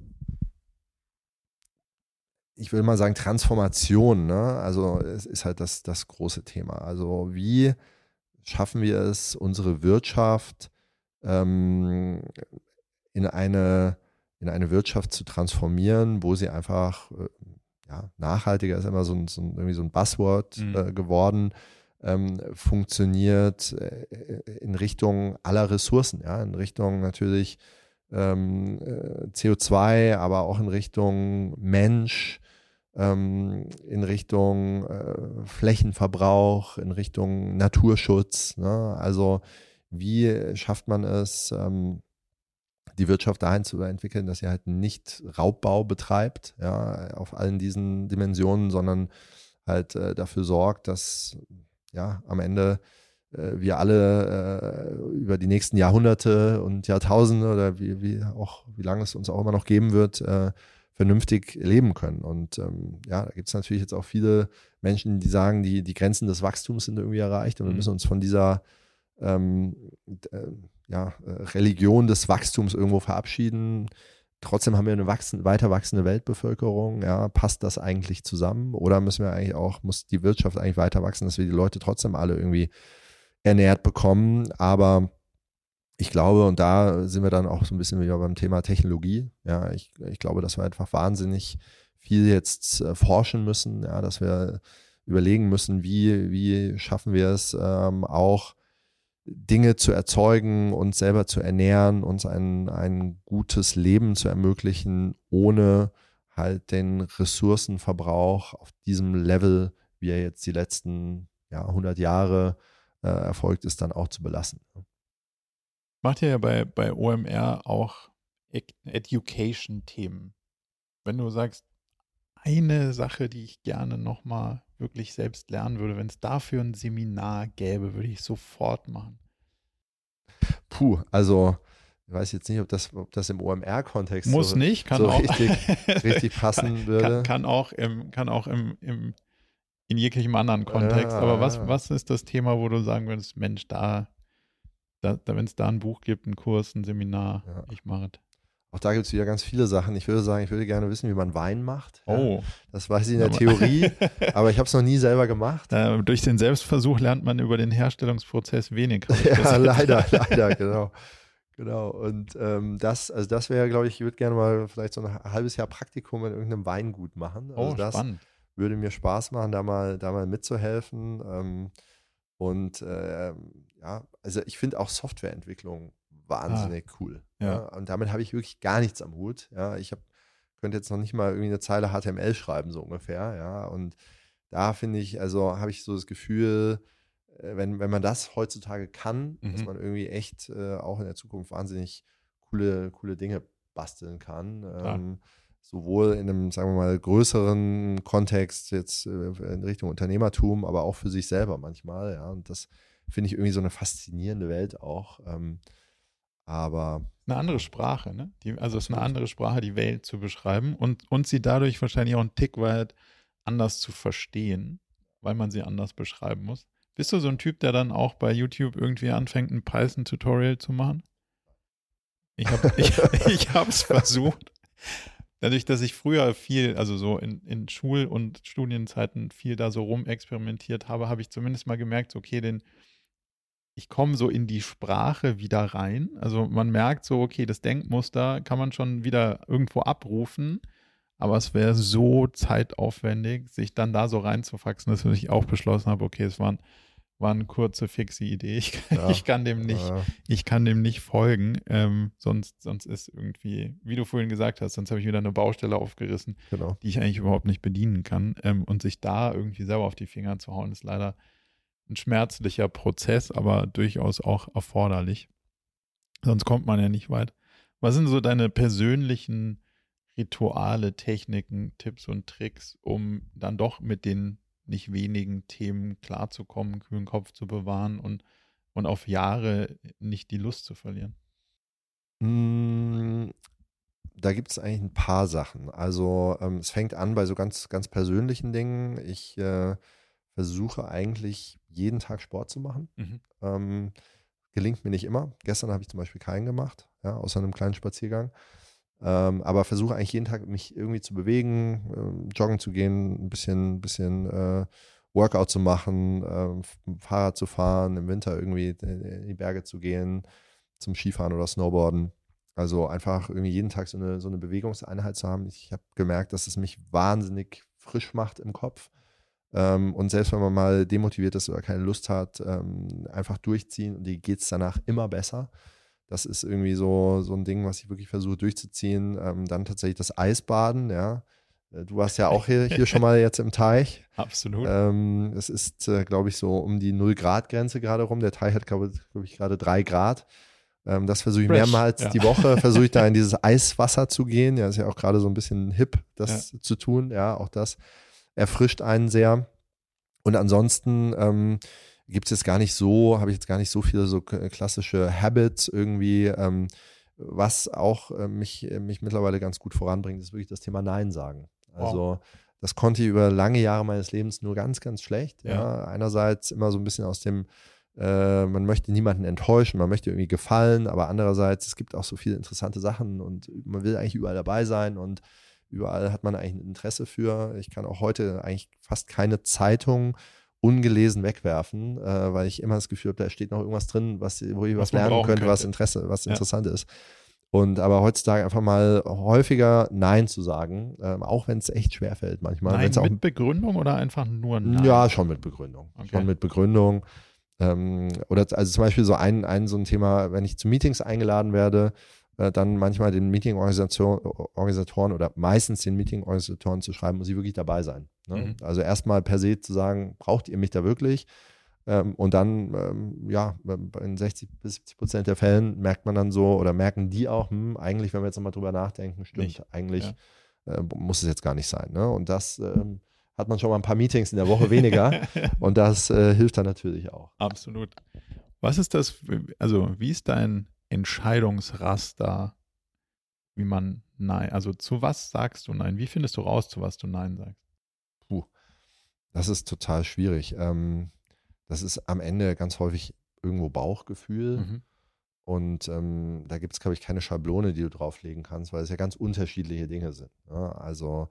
ich will mal sagen, Transformation, ne? Also es ist halt das, das große Thema. Also wie schaffen wir es, unsere Wirtschaft ähm, in, eine, in eine Wirtschaft zu transformieren, wo sie einfach äh, ja, nachhaltiger ist immer so ein, so ein, irgendwie so ein Buzzword mhm. äh, geworden, ähm, funktioniert äh, in Richtung aller Ressourcen, ja, in Richtung natürlich ähm, äh, CO2, aber auch in Richtung Mensch, ähm, in Richtung äh, Flächenverbrauch, in Richtung Naturschutz. Ne? Also wie schafft man es, ähm, die Wirtschaft dahin zu entwickeln, dass sie halt nicht Raubbau betreibt, ja, auf allen diesen Dimensionen, sondern halt äh, dafür sorgt, dass ja am Ende wir alle äh, über die nächsten Jahrhunderte und Jahrtausende oder wie, wie auch, wie lange es uns auch immer noch geben wird, äh, vernünftig leben können. Und ähm, ja, da gibt es natürlich jetzt auch viele Menschen, die sagen, die, die Grenzen des Wachstums sind irgendwie erreicht und wir mhm. müssen uns von dieser ähm, äh, ja, äh, Religion des Wachstums irgendwo verabschieden. Trotzdem haben wir eine wachsen, weiter wachsende Weltbevölkerung. Ja, passt das eigentlich zusammen? Oder müssen wir eigentlich auch, muss die Wirtschaft eigentlich weiter wachsen, dass wir die Leute trotzdem alle irgendwie ernährt bekommen? Aber ich glaube, und da sind wir dann auch so ein bisschen wieder beim Thema Technologie. Ja, ich, ich glaube, dass wir einfach wahnsinnig viel jetzt äh, forschen müssen, ja, dass wir überlegen müssen, wie, wie schaffen wir es ähm, auch Dinge zu erzeugen, uns selber zu ernähren, uns ein, ein gutes Leben zu ermöglichen, ohne halt den Ressourcenverbrauch auf diesem Level, wie er jetzt die letzten ja, 100 Jahre äh, erfolgt ist, dann auch zu belassen. Macht ihr ja bei, bei OMR auch Education-Themen. Wenn du sagst, eine Sache, die ich gerne nochmal wirklich selbst lernen würde, wenn es dafür ein Seminar gäbe, würde ich sofort machen. Puh, also ich weiß jetzt nicht, ob das, ob das im OMR-Kontext muss so, nicht, kann so auch richtig, richtig passen würde. Kann, kann, auch im, kann auch im, im in jeglichem anderen Kontext. Ja, Aber was, was ist das Thema, wo du sagen würdest, Mensch, da, da, da wenn es da ein Buch gibt, einen Kurs, ein Seminar, ja. ich mache es. Auch da gibt es wieder ganz viele Sachen. Ich würde sagen, ich würde gerne wissen, wie man Wein macht. Oh. Das weiß ich in der Theorie, aber ich habe es noch nie selber gemacht. Äh, durch den Selbstversuch lernt man über den Herstellungsprozess wenig. Ja, leider, leider, genau. Genau. Und ähm, das, also das wäre, glaube ich, ich würde gerne mal vielleicht so ein halbes Jahr Praktikum in irgendeinem Weingut machen. Also oh, das spannend. Würde mir Spaß machen, da mal, da mal mitzuhelfen. Ähm, und äh, ja, also ich finde auch Softwareentwicklung wahnsinnig ah, cool. Ja. ja. Und damit habe ich wirklich gar nichts am Hut. Ja, ich habe könnte jetzt noch nicht mal irgendwie eine Zeile HTML schreiben, so ungefähr. Ja, und da finde ich, also habe ich so das Gefühl, äh, wenn, wenn man das heutzutage kann, mhm. dass man irgendwie echt äh, auch in der Zukunft wahnsinnig coole, coole Dinge basteln kann. Ähm, sowohl in einem, sagen wir mal, größeren Kontext, jetzt äh, in Richtung Unternehmertum, aber auch für sich selber manchmal. Ja, und das finde ich irgendwie so eine faszinierende Welt auch. Ähm, aber. Eine andere Sprache, ne? Die, also es ist eine andere Sprache, die Welt zu beschreiben und, und sie dadurch wahrscheinlich auch einen Tick weit anders zu verstehen, weil man sie anders beschreiben muss. Bist du so ein Typ, der dann auch bei YouTube irgendwie anfängt, ein Python-Tutorial zu machen? Ich habe es versucht. Dadurch, dass ich früher viel, also so in, in Schul- und Studienzeiten viel da so rumexperimentiert habe, habe ich zumindest mal gemerkt, okay, den, ich komme so in die Sprache wieder rein. Also man merkt so, okay, das Denkmuster kann man schon wieder irgendwo abrufen, aber es wäre so zeitaufwendig, sich dann da so reinzufaxen, dass ich auch beschlossen habe, okay, es waren war eine kurze, fixe Idee. Ich, ja. ich kann dem nicht, ja. ich kann dem nicht folgen. Ähm, sonst, sonst ist irgendwie, wie du vorhin gesagt hast, sonst habe ich wieder eine Baustelle aufgerissen, genau. die ich eigentlich überhaupt nicht bedienen kann. Ähm, und sich da irgendwie selber auf die Finger zu hauen, ist leider ein schmerzlicher Prozess, aber durchaus auch erforderlich. Sonst kommt man ja nicht weit. Was sind so deine persönlichen Rituale, Techniken, Tipps und Tricks, um dann doch mit den nicht wenigen Themen klarzukommen, kühlen Kopf zu bewahren und, und auf Jahre nicht die Lust zu verlieren? Hm, da gibt es eigentlich ein paar Sachen. Also ähm, es fängt an bei so ganz, ganz persönlichen Dingen. Ich äh, versuche eigentlich jeden Tag Sport zu machen. Mhm. Ähm, gelingt mir nicht immer. Gestern habe ich zum Beispiel keinen gemacht, ja, außer einem kleinen Spaziergang. Ähm, aber versuche eigentlich jeden Tag mich irgendwie zu bewegen, ähm, joggen zu gehen, ein bisschen, bisschen äh, Workout zu machen, äh, Fahrrad zu fahren, im Winter irgendwie in die Berge zu gehen, zum Skifahren oder Snowboarden. Also einfach irgendwie jeden Tag so eine, so eine Bewegungseinheit zu haben. Ich habe gemerkt, dass es mich wahnsinnig frisch macht im Kopf. Ähm, und selbst wenn man mal demotiviert ist oder keine Lust hat, ähm, einfach durchziehen und die geht es danach immer besser. Das ist irgendwie so, so ein Ding, was ich wirklich versuche durchzuziehen. Ähm, dann tatsächlich das Eisbaden, ja. Äh, du warst ja auch hier, hier schon mal jetzt im Teich. Absolut. Ähm, es ist, äh, glaube ich, so um die 0-Grad-Grenze gerade rum. Der Teich hat, glaube glaub ich, gerade 3 Grad. Ähm, das versuche ich Fresh, mehrmals ja. die Woche, versuche ich da in dieses Eiswasser zu gehen. Ja, ist ja auch gerade so ein bisschen hip, das ja. zu tun. Ja, auch das erfrischt einen sehr. Und ansonsten ähm, gibt es jetzt gar nicht so, habe ich jetzt gar nicht so viele so klassische Habits irgendwie. Ähm, was auch äh, mich, mich mittlerweile ganz gut voranbringt, ist wirklich das Thema Nein sagen. Also wow. das konnte ich über lange Jahre meines Lebens nur ganz, ganz schlecht. Ja. ja. Einerseits immer so ein bisschen aus dem, äh, man möchte niemanden enttäuschen, man möchte irgendwie gefallen, aber andererseits, es gibt auch so viele interessante Sachen und man will eigentlich überall dabei sein und überall hat man eigentlich ein Interesse für. Ich kann auch heute eigentlich fast keine Zeitung ungelesen wegwerfen, äh, weil ich immer das Gefühl habe, da steht noch irgendwas drin, was, wo ich was, was lernen könnte, könnte, was Interesse, was ja. interessant ist. Und aber heutzutage einfach mal häufiger Nein zu sagen, ähm, auch wenn es echt schwer fällt manchmal. Nein, mit auch, Begründung oder einfach nur Nein? Ja, schon mit Begründung. Okay. Schon mit Begründung. Ähm, oder also zum Beispiel so ein, ein so ein Thema, wenn ich zu Meetings eingeladen werde, äh, dann manchmal den Meeting-Organisatoren oder meistens den Meeting-Organisatoren zu schreiben, muss ich wirklich dabei sein. Ne? Mhm. Also erstmal per se zu sagen, braucht ihr mich da wirklich? Ähm, und dann, ähm, ja, in 60 bis 70 Prozent der Fällen merkt man dann so oder merken die auch, hm, eigentlich, wenn wir jetzt nochmal drüber nachdenken, stimmt, nicht. eigentlich ja. äh, muss es jetzt gar nicht sein. Ne? Und das ähm, hat man schon mal ein paar Meetings in der Woche weniger und das äh, hilft dann natürlich auch. Absolut. Was ist das, also wie ist dein Entscheidungsraster, wie man Nein, also zu was sagst du Nein? Wie findest du raus, zu was du Nein sagst? Puh, das ist total schwierig. Ähm, das ist am Ende ganz häufig irgendwo Bauchgefühl. Mhm. Und ähm, da gibt es, glaube ich, keine Schablone, die du drauflegen kannst, weil es ja ganz unterschiedliche Dinge sind. Ne? Also,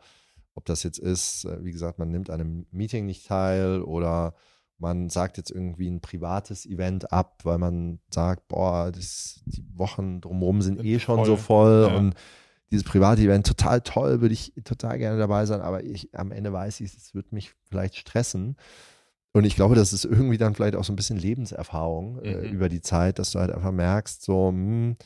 ob das jetzt ist, äh, wie gesagt, man nimmt an einem Meeting nicht teil oder man sagt jetzt irgendwie ein privates Event ab, weil man sagt, boah, das, die Wochen drumherum sind eh schon voll. so voll ja. und dieses private Event total toll, würde ich total gerne dabei sein, aber ich am Ende weiß ich, es wird mich vielleicht stressen. Und ich glaube, das ist irgendwie dann vielleicht auch so ein bisschen Lebenserfahrung äh, mhm. äh, über die Zeit, dass du halt einfach merkst, so, mh, hm,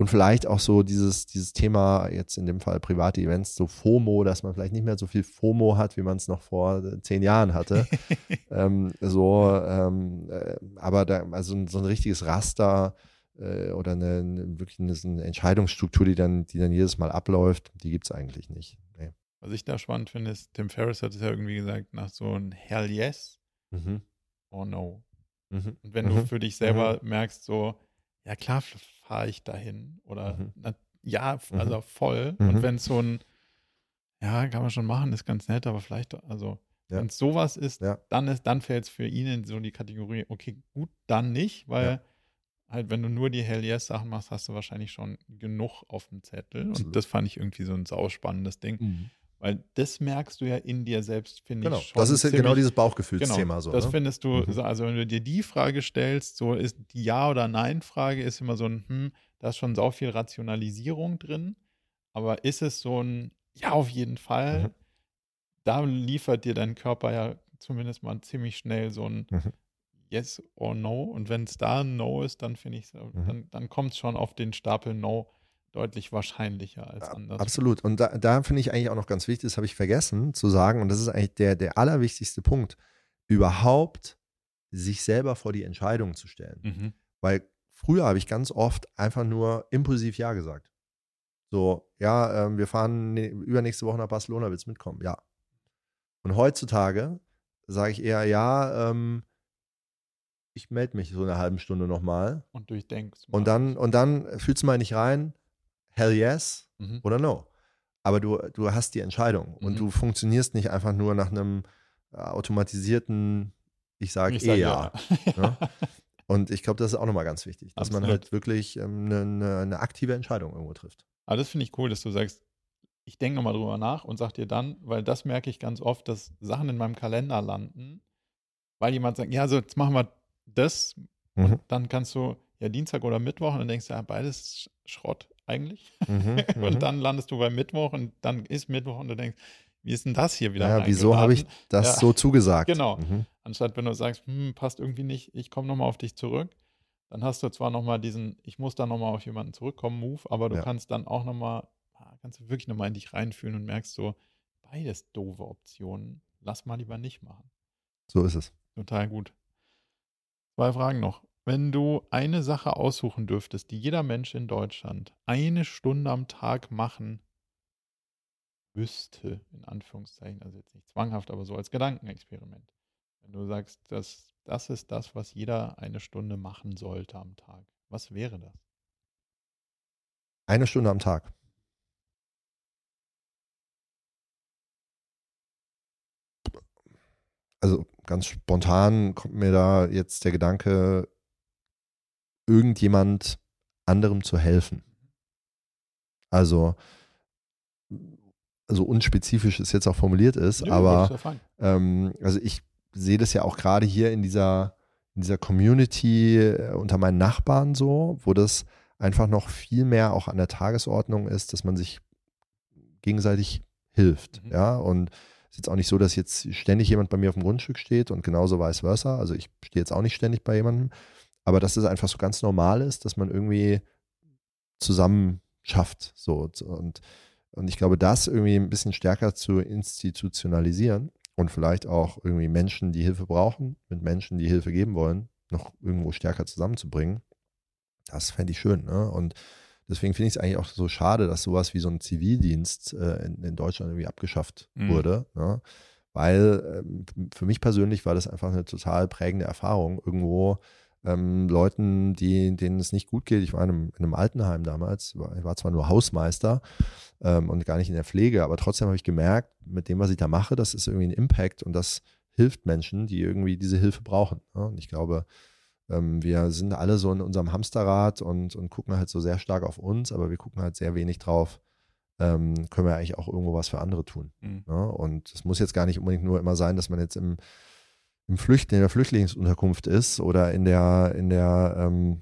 und vielleicht auch so dieses, dieses Thema, jetzt in dem Fall private Events, so FOMO, dass man vielleicht nicht mehr so viel FOMO hat, wie man es noch vor äh, zehn Jahren hatte. ähm, so, ähm, äh, aber da, also so ein richtiges Raster äh, oder eine, eine wirklich eine, eine, Entscheidungsstruktur, die dann, die dann jedes Mal abläuft, die gibt es eigentlich nicht. Nee. Was ich da spannend finde, ist, Tim Ferriss hat es ja irgendwie gesagt, nach so ein Hell yes mhm. or no. Mhm. Und wenn mhm. du für dich selber mhm. merkst, so, ja klar, fahre ich dahin? Oder mhm. na, ja, mhm. also voll. Mhm. Und wenn es so ein, ja, kann man schon machen, ist ganz nett, aber vielleicht, also ja. wenn es sowas ist, ja. dann dann fällt es für ihn in so die Kategorie, okay, gut, dann nicht, weil ja. halt, wenn du nur die Hell Yes Sachen machst, hast du wahrscheinlich schon genug auf dem Zettel. Absolut. Und das fand ich irgendwie so ein sauspannendes Ding. Weil das merkst du ja in dir selbst, finde genau. ich schon. Das ist ja genau dieses Bauchgefühlsthema genau, so. Das ne? findest du, mhm. also wenn du dir die Frage stellst, so ist die Ja- oder Nein-Frage ist immer so ein, hm, da ist schon so viel Rationalisierung drin. Aber ist es so ein Ja, auf jeden Fall? Mhm. Da liefert dir dein Körper ja zumindest mal ziemlich schnell so ein mhm. Yes or No. Und wenn es da ein No ist, dann finde ich, mhm. dann, dann kommt es schon auf den Stapel No deutlich wahrscheinlicher als anders. Absolut. Und da, da finde ich eigentlich auch noch ganz wichtig, das habe ich vergessen zu sagen, und das ist eigentlich der, der allerwichtigste Punkt, überhaupt sich selber vor die Entscheidung zu stellen. Mhm. Weil früher habe ich ganz oft einfach nur impulsiv Ja gesagt. So, ja, ähm, wir fahren ne, übernächste Woche nach Barcelona, willst du mitkommen? Ja. Und heutzutage sage ich eher, ja, ähm, ich melde mich so eine halbe Stunde nochmal. Und durchdenkst. Und dann, und dann fühlst du mal nicht rein, hell yes mhm. oder no. Aber du, du hast die Entscheidung mhm. und du funktionierst nicht einfach nur nach einem äh, automatisierten, ich sage eh sag ja. ja. Ne? Und ich glaube, das ist auch nochmal ganz wichtig, dass Absolut. man halt wirklich ähm, eine, eine, eine aktive Entscheidung irgendwo trifft. Aber das finde ich cool, dass du sagst, ich denke nochmal drüber nach und sag dir dann, weil das merke ich ganz oft, dass Sachen in meinem Kalender landen, weil jemand sagt, ja, so jetzt machen wir das mhm. und dann kannst du ja Dienstag oder Mittwoch und dann denkst du, ja, beides Schrott eigentlich. Mhm, und mhm. dann landest du bei Mittwoch und dann ist Mittwoch und du denkst, wie ist denn das hier wieder? Ja, wieso habe ich das ja. so zugesagt? Genau. Mhm. Anstatt wenn du sagst, hm, passt irgendwie nicht, ich komme nochmal auf dich zurück, dann hast du zwar nochmal diesen, ich muss da nochmal auf jemanden zurückkommen, Move, aber du ja. kannst dann auch nochmal, ah, kannst du wirklich nochmal in dich reinfühlen und merkst so, beides doofe Optionen, lass mal lieber nicht machen. So ist es. Total gut. Zwei Fragen noch. Wenn du eine Sache aussuchen dürftest, die jeder Mensch in Deutschland eine Stunde am Tag machen müsste, in Anführungszeichen, also jetzt nicht zwanghaft, aber so als Gedankenexperiment. Wenn du sagst, dass das ist das, was jeder eine Stunde machen sollte am Tag, was wäre das? Eine Stunde am Tag. Also ganz spontan kommt mir da jetzt der Gedanke, irgendjemand anderem zu helfen. Also so unspezifisch es jetzt auch formuliert ist, ja, aber ähm, also ich sehe das ja auch gerade hier in dieser, in dieser Community äh, unter meinen Nachbarn so, wo das einfach noch viel mehr auch an der Tagesordnung ist, dass man sich gegenseitig hilft. Mhm. Ja, und es ist jetzt auch nicht so, dass jetzt ständig jemand bei mir auf dem Grundstück steht und genauso vice versa. Also ich stehe jetzt auch nicht ständig bei jemandem, aber dass es einfach so ganz normal ist, dass man irgendwie zusammen schafft. So und und ich glaube, das irgendwie ein bisschen stärker zu institutionalisieren und vielleicht auch irgendwie Menschen, die Hilfe brauchen, mit Menschen, die Hilfe geben wollen, noch irgendwo stärker zusammenzubringen, das fände ich schön. Ne? Und deswegen finde ich es eigentlich auch so schade, dass sowas wie so ein Zivildienst äh, in, in, Deutschland irgendwie abgeschafft mhm. wurde. Ne? Weil ähm, für mich persönlich war das einfach eine total prägende Erfahrung, irgendwo ähm, Leuten, die, denen es nicht gut geht. Ich war in einem, in einem Altenheim damals, ich war zwar nur Hausmeister ähm, und gar nicht in der Pflege, aber trotzdem habe ich gemerkt, mit dem, was ich da mache, das ist irgendwie ein Impact und das hilft Menschen, die irgendwie diese Hilfe brauchen. Ja? Und ich glaube, ähm, wir sind alle so in unserem Hamsterrad und, und gucken halt so sehr stark auf uns, aber wir gucken halt sehr wenig drauf, ähm, können wir eigentlich auch irgendwo was für andere tun. Mhm. Ja? Und es muss jetzt gar nicht unbedingt nur immer sein, dass man jetzt im im Flücht, in der Flüchtlingsunterkunft ist oder in der, in der ähm,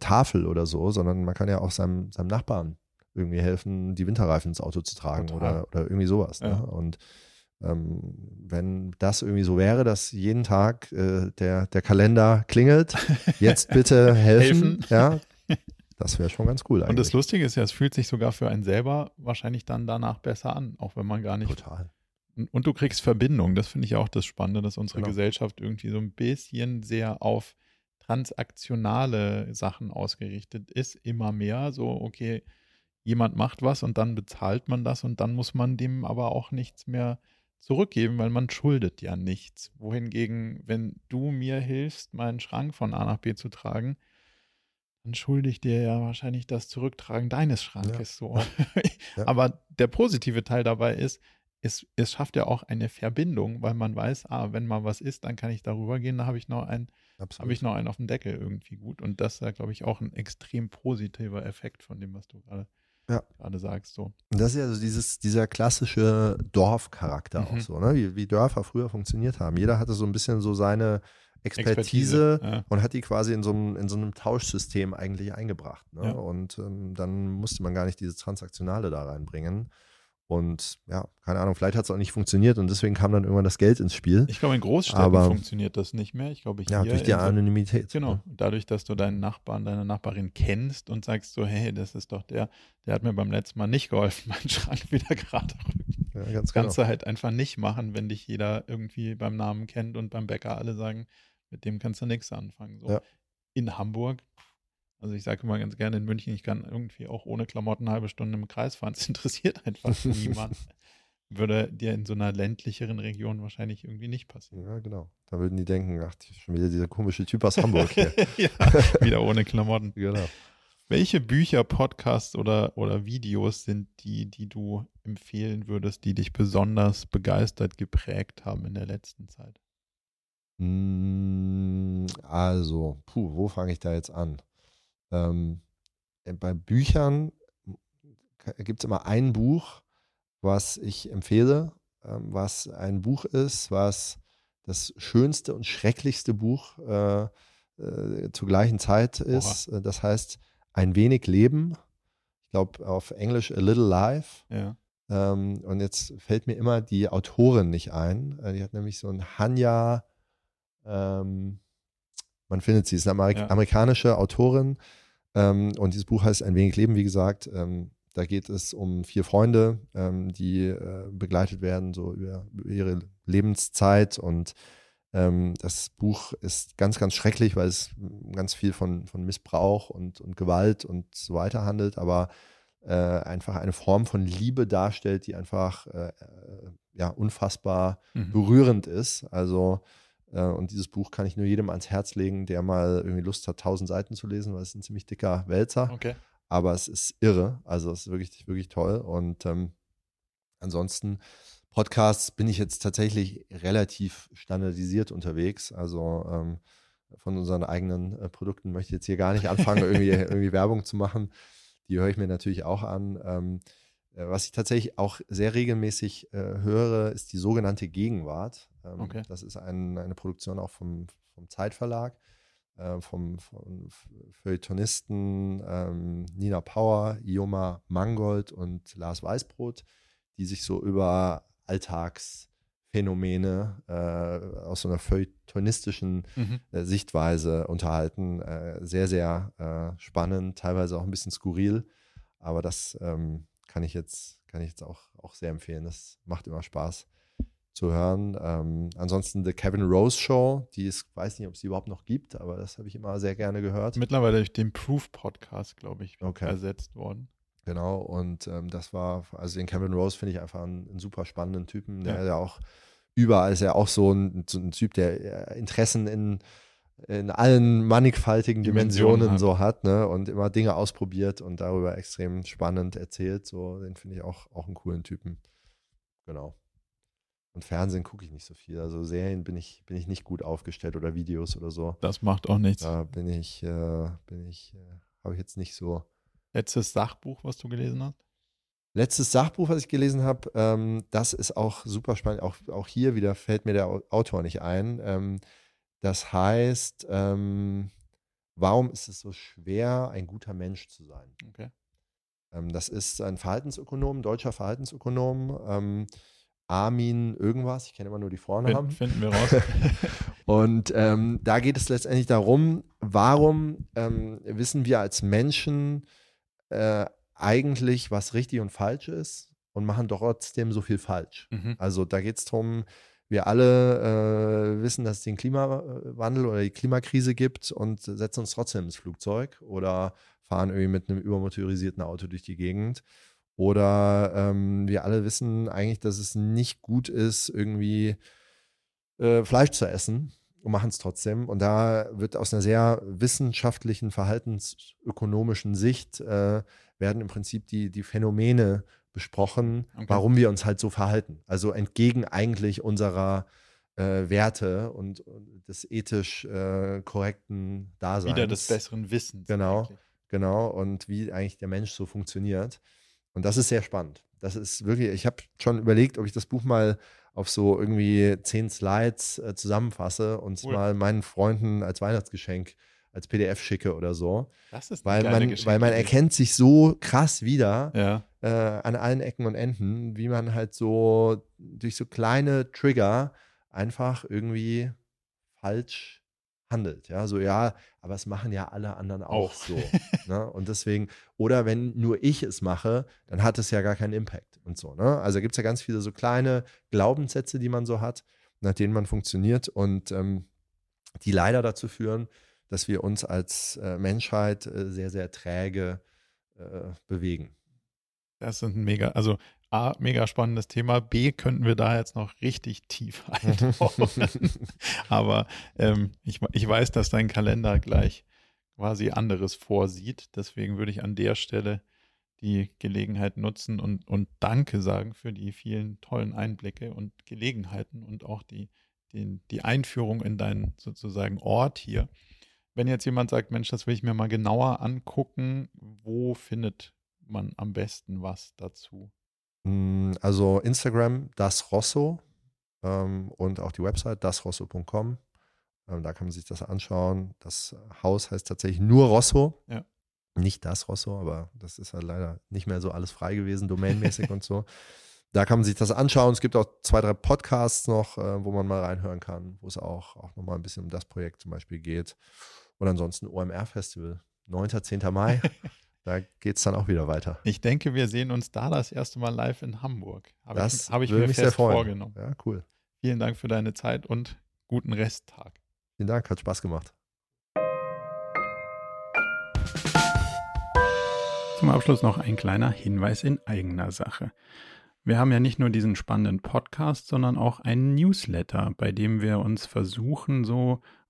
Tafel oder so, sondern man kann ja auch seinem, seinem Nachbarn irgendwie helfen, die Winterreifen ins Auto zu tragen oder, oder irgendwie sowas. Ne? Ja. Ne? Und ähm, wenn das irgendwie so wäre, dass jeden Tag äh, der, der Kalender klingelt, jetzt bitte helfen, helfen. ja, das wäre schon ganz cool. Eigentlich. Und das Lustige ist ja, es fühlt sich sogar für einen selber wahrscheinlich dann danach besser an, auch wenn man gar nicht Total. Und du kriegst Verbindung. Das finde ich auch das Spannende, dass unsere genau. Gesellschaft irgendwie so ein bisschen sehr auf transaktionale Sachen ausgerichtet ist. Immer mehr so, okay, jemand macht was und dann bezahlt man das und dann muss man dem aber auch nichts mehr zurückgeben, weil man schuldet ja nichts. Wohingegen, wenn du mir hilfst, meinen Schrank von A nach B zu tragen, dann schulde ich dir ja wahrscheinlich das Zurücktragen deines Schrankes ja. so. Ja. Aber der positive Teil dabei ist, es, es schafft ja auch eine Verbindung, weil man weiß, ah, wenn mal was ist, dann kann ich darüber gehen, da habe ich noch einen, habe ich noch einen auf dem Deckel irgendwie gut. Und das ist ja, glaube ich, auch ein extrem positiver Effekt von dem, was du gerade ja. gerade sagst. So. Und das ist ja so dieses, dieser klassische Dorfcharakter mhm. auch so, ne? wie, wie Dörfer früher funktioniert haben. Jeder hatte so ein bisschen so seine Expertise, Expertise ja. und hat die quasi in so einem, in so einem Tauschsystem eigentlich eingebracht. Ne? Ja. Und ähm, dann musste man gar nicht dieses Transaktionale da reinbringen. Und ja, keine Ahnung, vielleicht hat es auch nicht funktioniert und deswegen kam dann irgendwann das Geld ins Spiel. Ich glaube, in Großstädten Aber- funktioniert das nicht mehr. Ich glaube, hier Ja, durch die so- Anonymität. Genau, dadurch, dass du deinen Nachbarn, deine Nachbarin kennst und sagst so, hey, das ist doch der, der hat mir beim letzten Mal nicht geholfen, meinen Schrank wieder gerade rücken. Ja, ganz Das genau. kannst du halt einfach nicht machen, wenn dich jeder irgendwie beim Namen kennt und beim Bäcker alle sagen, mit dem kannst du nichts anfangen. So. Ja. In Hamburg, also ich sage immer ganz gerne in München, ich kann irgendwie auch ohne Klamotten eine halbe Stunde im Kreis fahren. Es interessiert einfach niemand. Würde dir in so einer ländlicheren Region wahrscheinlich irgendwie nicht passieren. Ja, genau. Da würden die denken, ach, schon wieder dieser komische Typ aus Hamburg hier. ja, wieder ohne Klamotten. genau. Welche Bücher, Podcasts oder, oder Videos sind die, die du empfehlen würdest, die dich besonders begeistert geprägt haben in der letzten Zeit? Mm, Also, puh, wo fange ich da jetzt an? Ähm, äh, bei Büchern gibt es immer ein Buch, was ich empfehle, ähm, was ein Buch ist, was das schönste und schrecklichste Buch äh, äh, zur gleichen Zeit ist. Äh, Das heißt, ein wenig Leben. Ich glaube auf Englisch A Little Life. Ja. Ähm, und jetzt fällt mir immer die Autorin nicht ein. Äh, die hat nämlich so ein Hanya, ähm, man findet sie, ist eine Amerik Ja. amerikanische Autorin. Ähm, und dieses Buch heißt Ein wenig Leben, wie gesagt. Ähm, da geht es um vier Freunde, ähm, die äh, begleitet werden, so über, über ihre Lebenszeit. Und ähm, das Buch ist ganz, ganz schrecklich, weil es ganz viel von, von Missbrauch und, und Gewalt und so weiter handelt. Aber äh, einfach eine Form von Liebe darstellt, die einfach äh, äh, ja, unfassbar Mhm. berührend ist. Also, und dieses Buch kann ich nur jedem ans Herz legen, der mal irgendwie Lust hat, tausend Seiten zu lesen, weil es ist ein ziemlich dicker Wälzer. Okay. Aber es ist irre. Also, es ist wirklich, wirklich toll. Und ähm, ansonsten, Podcasts bin ich jetzt tatsächlich relativ standardisiert unterwegs. Also, ähm, von unseren eigenen äh, Produkten möchte ich jetzt hier gar nicht anfangen, irgendwie, irgendwie Werbung zu machen. Die höre ich mir natürlich auch an. Ähm, äh, was ich tatsächlich auch sehr regelmäßig äh, höre, ist die sogenannte Gegenwart. Ähm, Okay. Das ist ein, eine Produktion auch vom, vom Zeitverlag, äh, vom, Feuilletonisten ähm, Nina Power, Ioma Mangold und Lars Weißbrot, die sich so über Alltagsphänomene äh, aus so einer feuilletonistischen Mhm. äh, Sichtweise unterhalten. Äh, sehr, sehr äh, spannend, teilweise auch ein bisschen skurril, aber das ähm, kann ich jetzt, kann ich jetzt auch, auch sehr empfehlen. Das macht immer Spaß zu hören. Ähm, ansonsten The Kevin Rose Show, die ist, weiß nicht, ob es die überhaupt noch gibt, aber das habe ich immer sehr gerne gehört. Mittlerweile durch den Proof-Podcast, glaube ich, Okay. ersetzt worden. Genau, und ähm, das war, also den Kevin Rose finde ich einfach einen, einen super spannenden Typen, der Ja. ja auch überall ist ja auch so ein, so ein Typ, der äh, Interessen in, in allen mannigfaltigen Dimensionen Dimensionen hat. so hat, ne? Und immer Dinge ausprobiert und darüber extrem spannend erzählt. So, den finde ich auch, auch einen coolen Typen. Genau. Und Fernsehen gucke ich nicht so viel. Also Serien bin ich, bin ich nicht gut aufgestellt oder Videos oder so. Das macht auch nichts. Da bin ich, äh, bin ich, äh, habe ich jetzt nicht so. Letztes Sachbuch, was du gelesen hast? Letztes Sachbuch, was ich gelesen habe, ähm, das ist auch super spannend. Auch, auch hier wieder fällt mir der Au- Autor nicht ein. Ähm, das heißt, ähm, warum ist es so schwer, ein guter Mensch zu sein? Okay. Ähm, das ist ein Verhaltensökonom, deutscher Verhaltensökonom, ähm, Armin irgendwas, ich kenne immer nur die Vornamen. Find, finden wir raus. Und ähm, da geht es letztendlich darum, warum ähm, wissen wir als Menschen äh, eigentlich, was richtig und falsch ist und machen trotzdem so viel falsch. mhm. Also da geht es darum, wir alle äh, wissen, dass es den Klimawandel oder die Klimakrise gibt und setzen uns trotzdem ins Flugzeug oder fahren irgendwie mit einem übermotorisierten Auto durch die Gegend. Oder ähm, wir alle wissen eigentlich, dass es nicht gut ist, irgendwie äh, Fleisch zu essen und machen es trotzdem. Und da wird aus einer sehr wissenschaftlichen, verhaltensökonomischen Sicht äh, werden im Prinzip die, die Phänomene besprochen, Okay. warum wir uns halt so verhalten. Also entgegen eigentlich unserer äh, Werte und, und des ethisch äh, korrekten Daseins. Wieder des besseren Wissens. Genau. eigentlich. Genau, und wie eigentlich der Mensch so funktioniert. Und das ist sehr spannend. Das ist wirklich, ich habe schon überlegt, ob ich das Buch mal auf so irgendwie zehn Slides äh, zusammenfasse und es Cool. mal meinen Freunden als Weihnachtsgeschenk als PDF schicke oder so. Das ist weil man, weil man erkennt sich so krass wieder ja. äh, an allen Ecken und Enden, wie man halt so durch so kleine Trigger einfach irgendwie falsch handelt. Ja, so ja, aber es machen ja alle anderen auch, auch. so. ne? Und deswegen, oder wenn nur ich es mache, dann hat es ja gar keinen Impact und so. Ne? Also gibt es ja ganz viele so kleine Glaubenssätze, die man so hat, nach denen man funktioniert und ähm, die leider dazu führen, dass wir uns als äh, Menschheit äh, sehr, sehr träge äh, bewegen. Das ein mega, also A, mega spannendes Thema. B, könnten wir da jetzt noch richtig tief eintauchen. Aber ähm, ich, ich weiß, dass dein Kalender gleich quasi anderes vorsieht. Deswegen würde ich an der Stelle die Gelegenheit nutzen und, und Danke sagen für die vielen tollen Einblicke und Gelegenheiten und auch die, die, die Einführung in deinen sozusagen Ort hier. Wenn jetzt jemand sagt, Mensch, das will ich mir mal genauer angucken, wo findet man am besten was dazu? Mm, also Instagram, das Rosso ähm, und auch die Website, dasrosso.com. Ähm, da kann man sich das anschauen. Das Haus heißt tatsächlich nur Rosso. Ja. Nicht das Rosso, aber das ist halt leider nicht mehr so alles frei gewesen, domainmäßig und so. Da kann man sich das anschauen. Es gibt auch zwei, drei Podcasts noch, äh, wo man mal reinhören kann, wo es auch, auch nochmal ein bisschen um das Projekt zum Beispiel geht. Und ansonsten OMR-Festival, 9. 10. Mai. da geht es dann auch wieder weiter. Ich denke, wir sehen uns da das erste Mal live in Hamburg. Habe das ich, hab ich mir fest vorgenommen. Ja, cool. Vielen Dank für deine Zeit und guten Resttag. Vielen Dank, hat Spaß gemacht. Zum Abschluss noch ein kleiner Hinweis in eigener Sache. Wir haben ja nicht nur diesen spannenden Podcast, sondern auch einen Newsletter, bei dem wir uns versuchen, so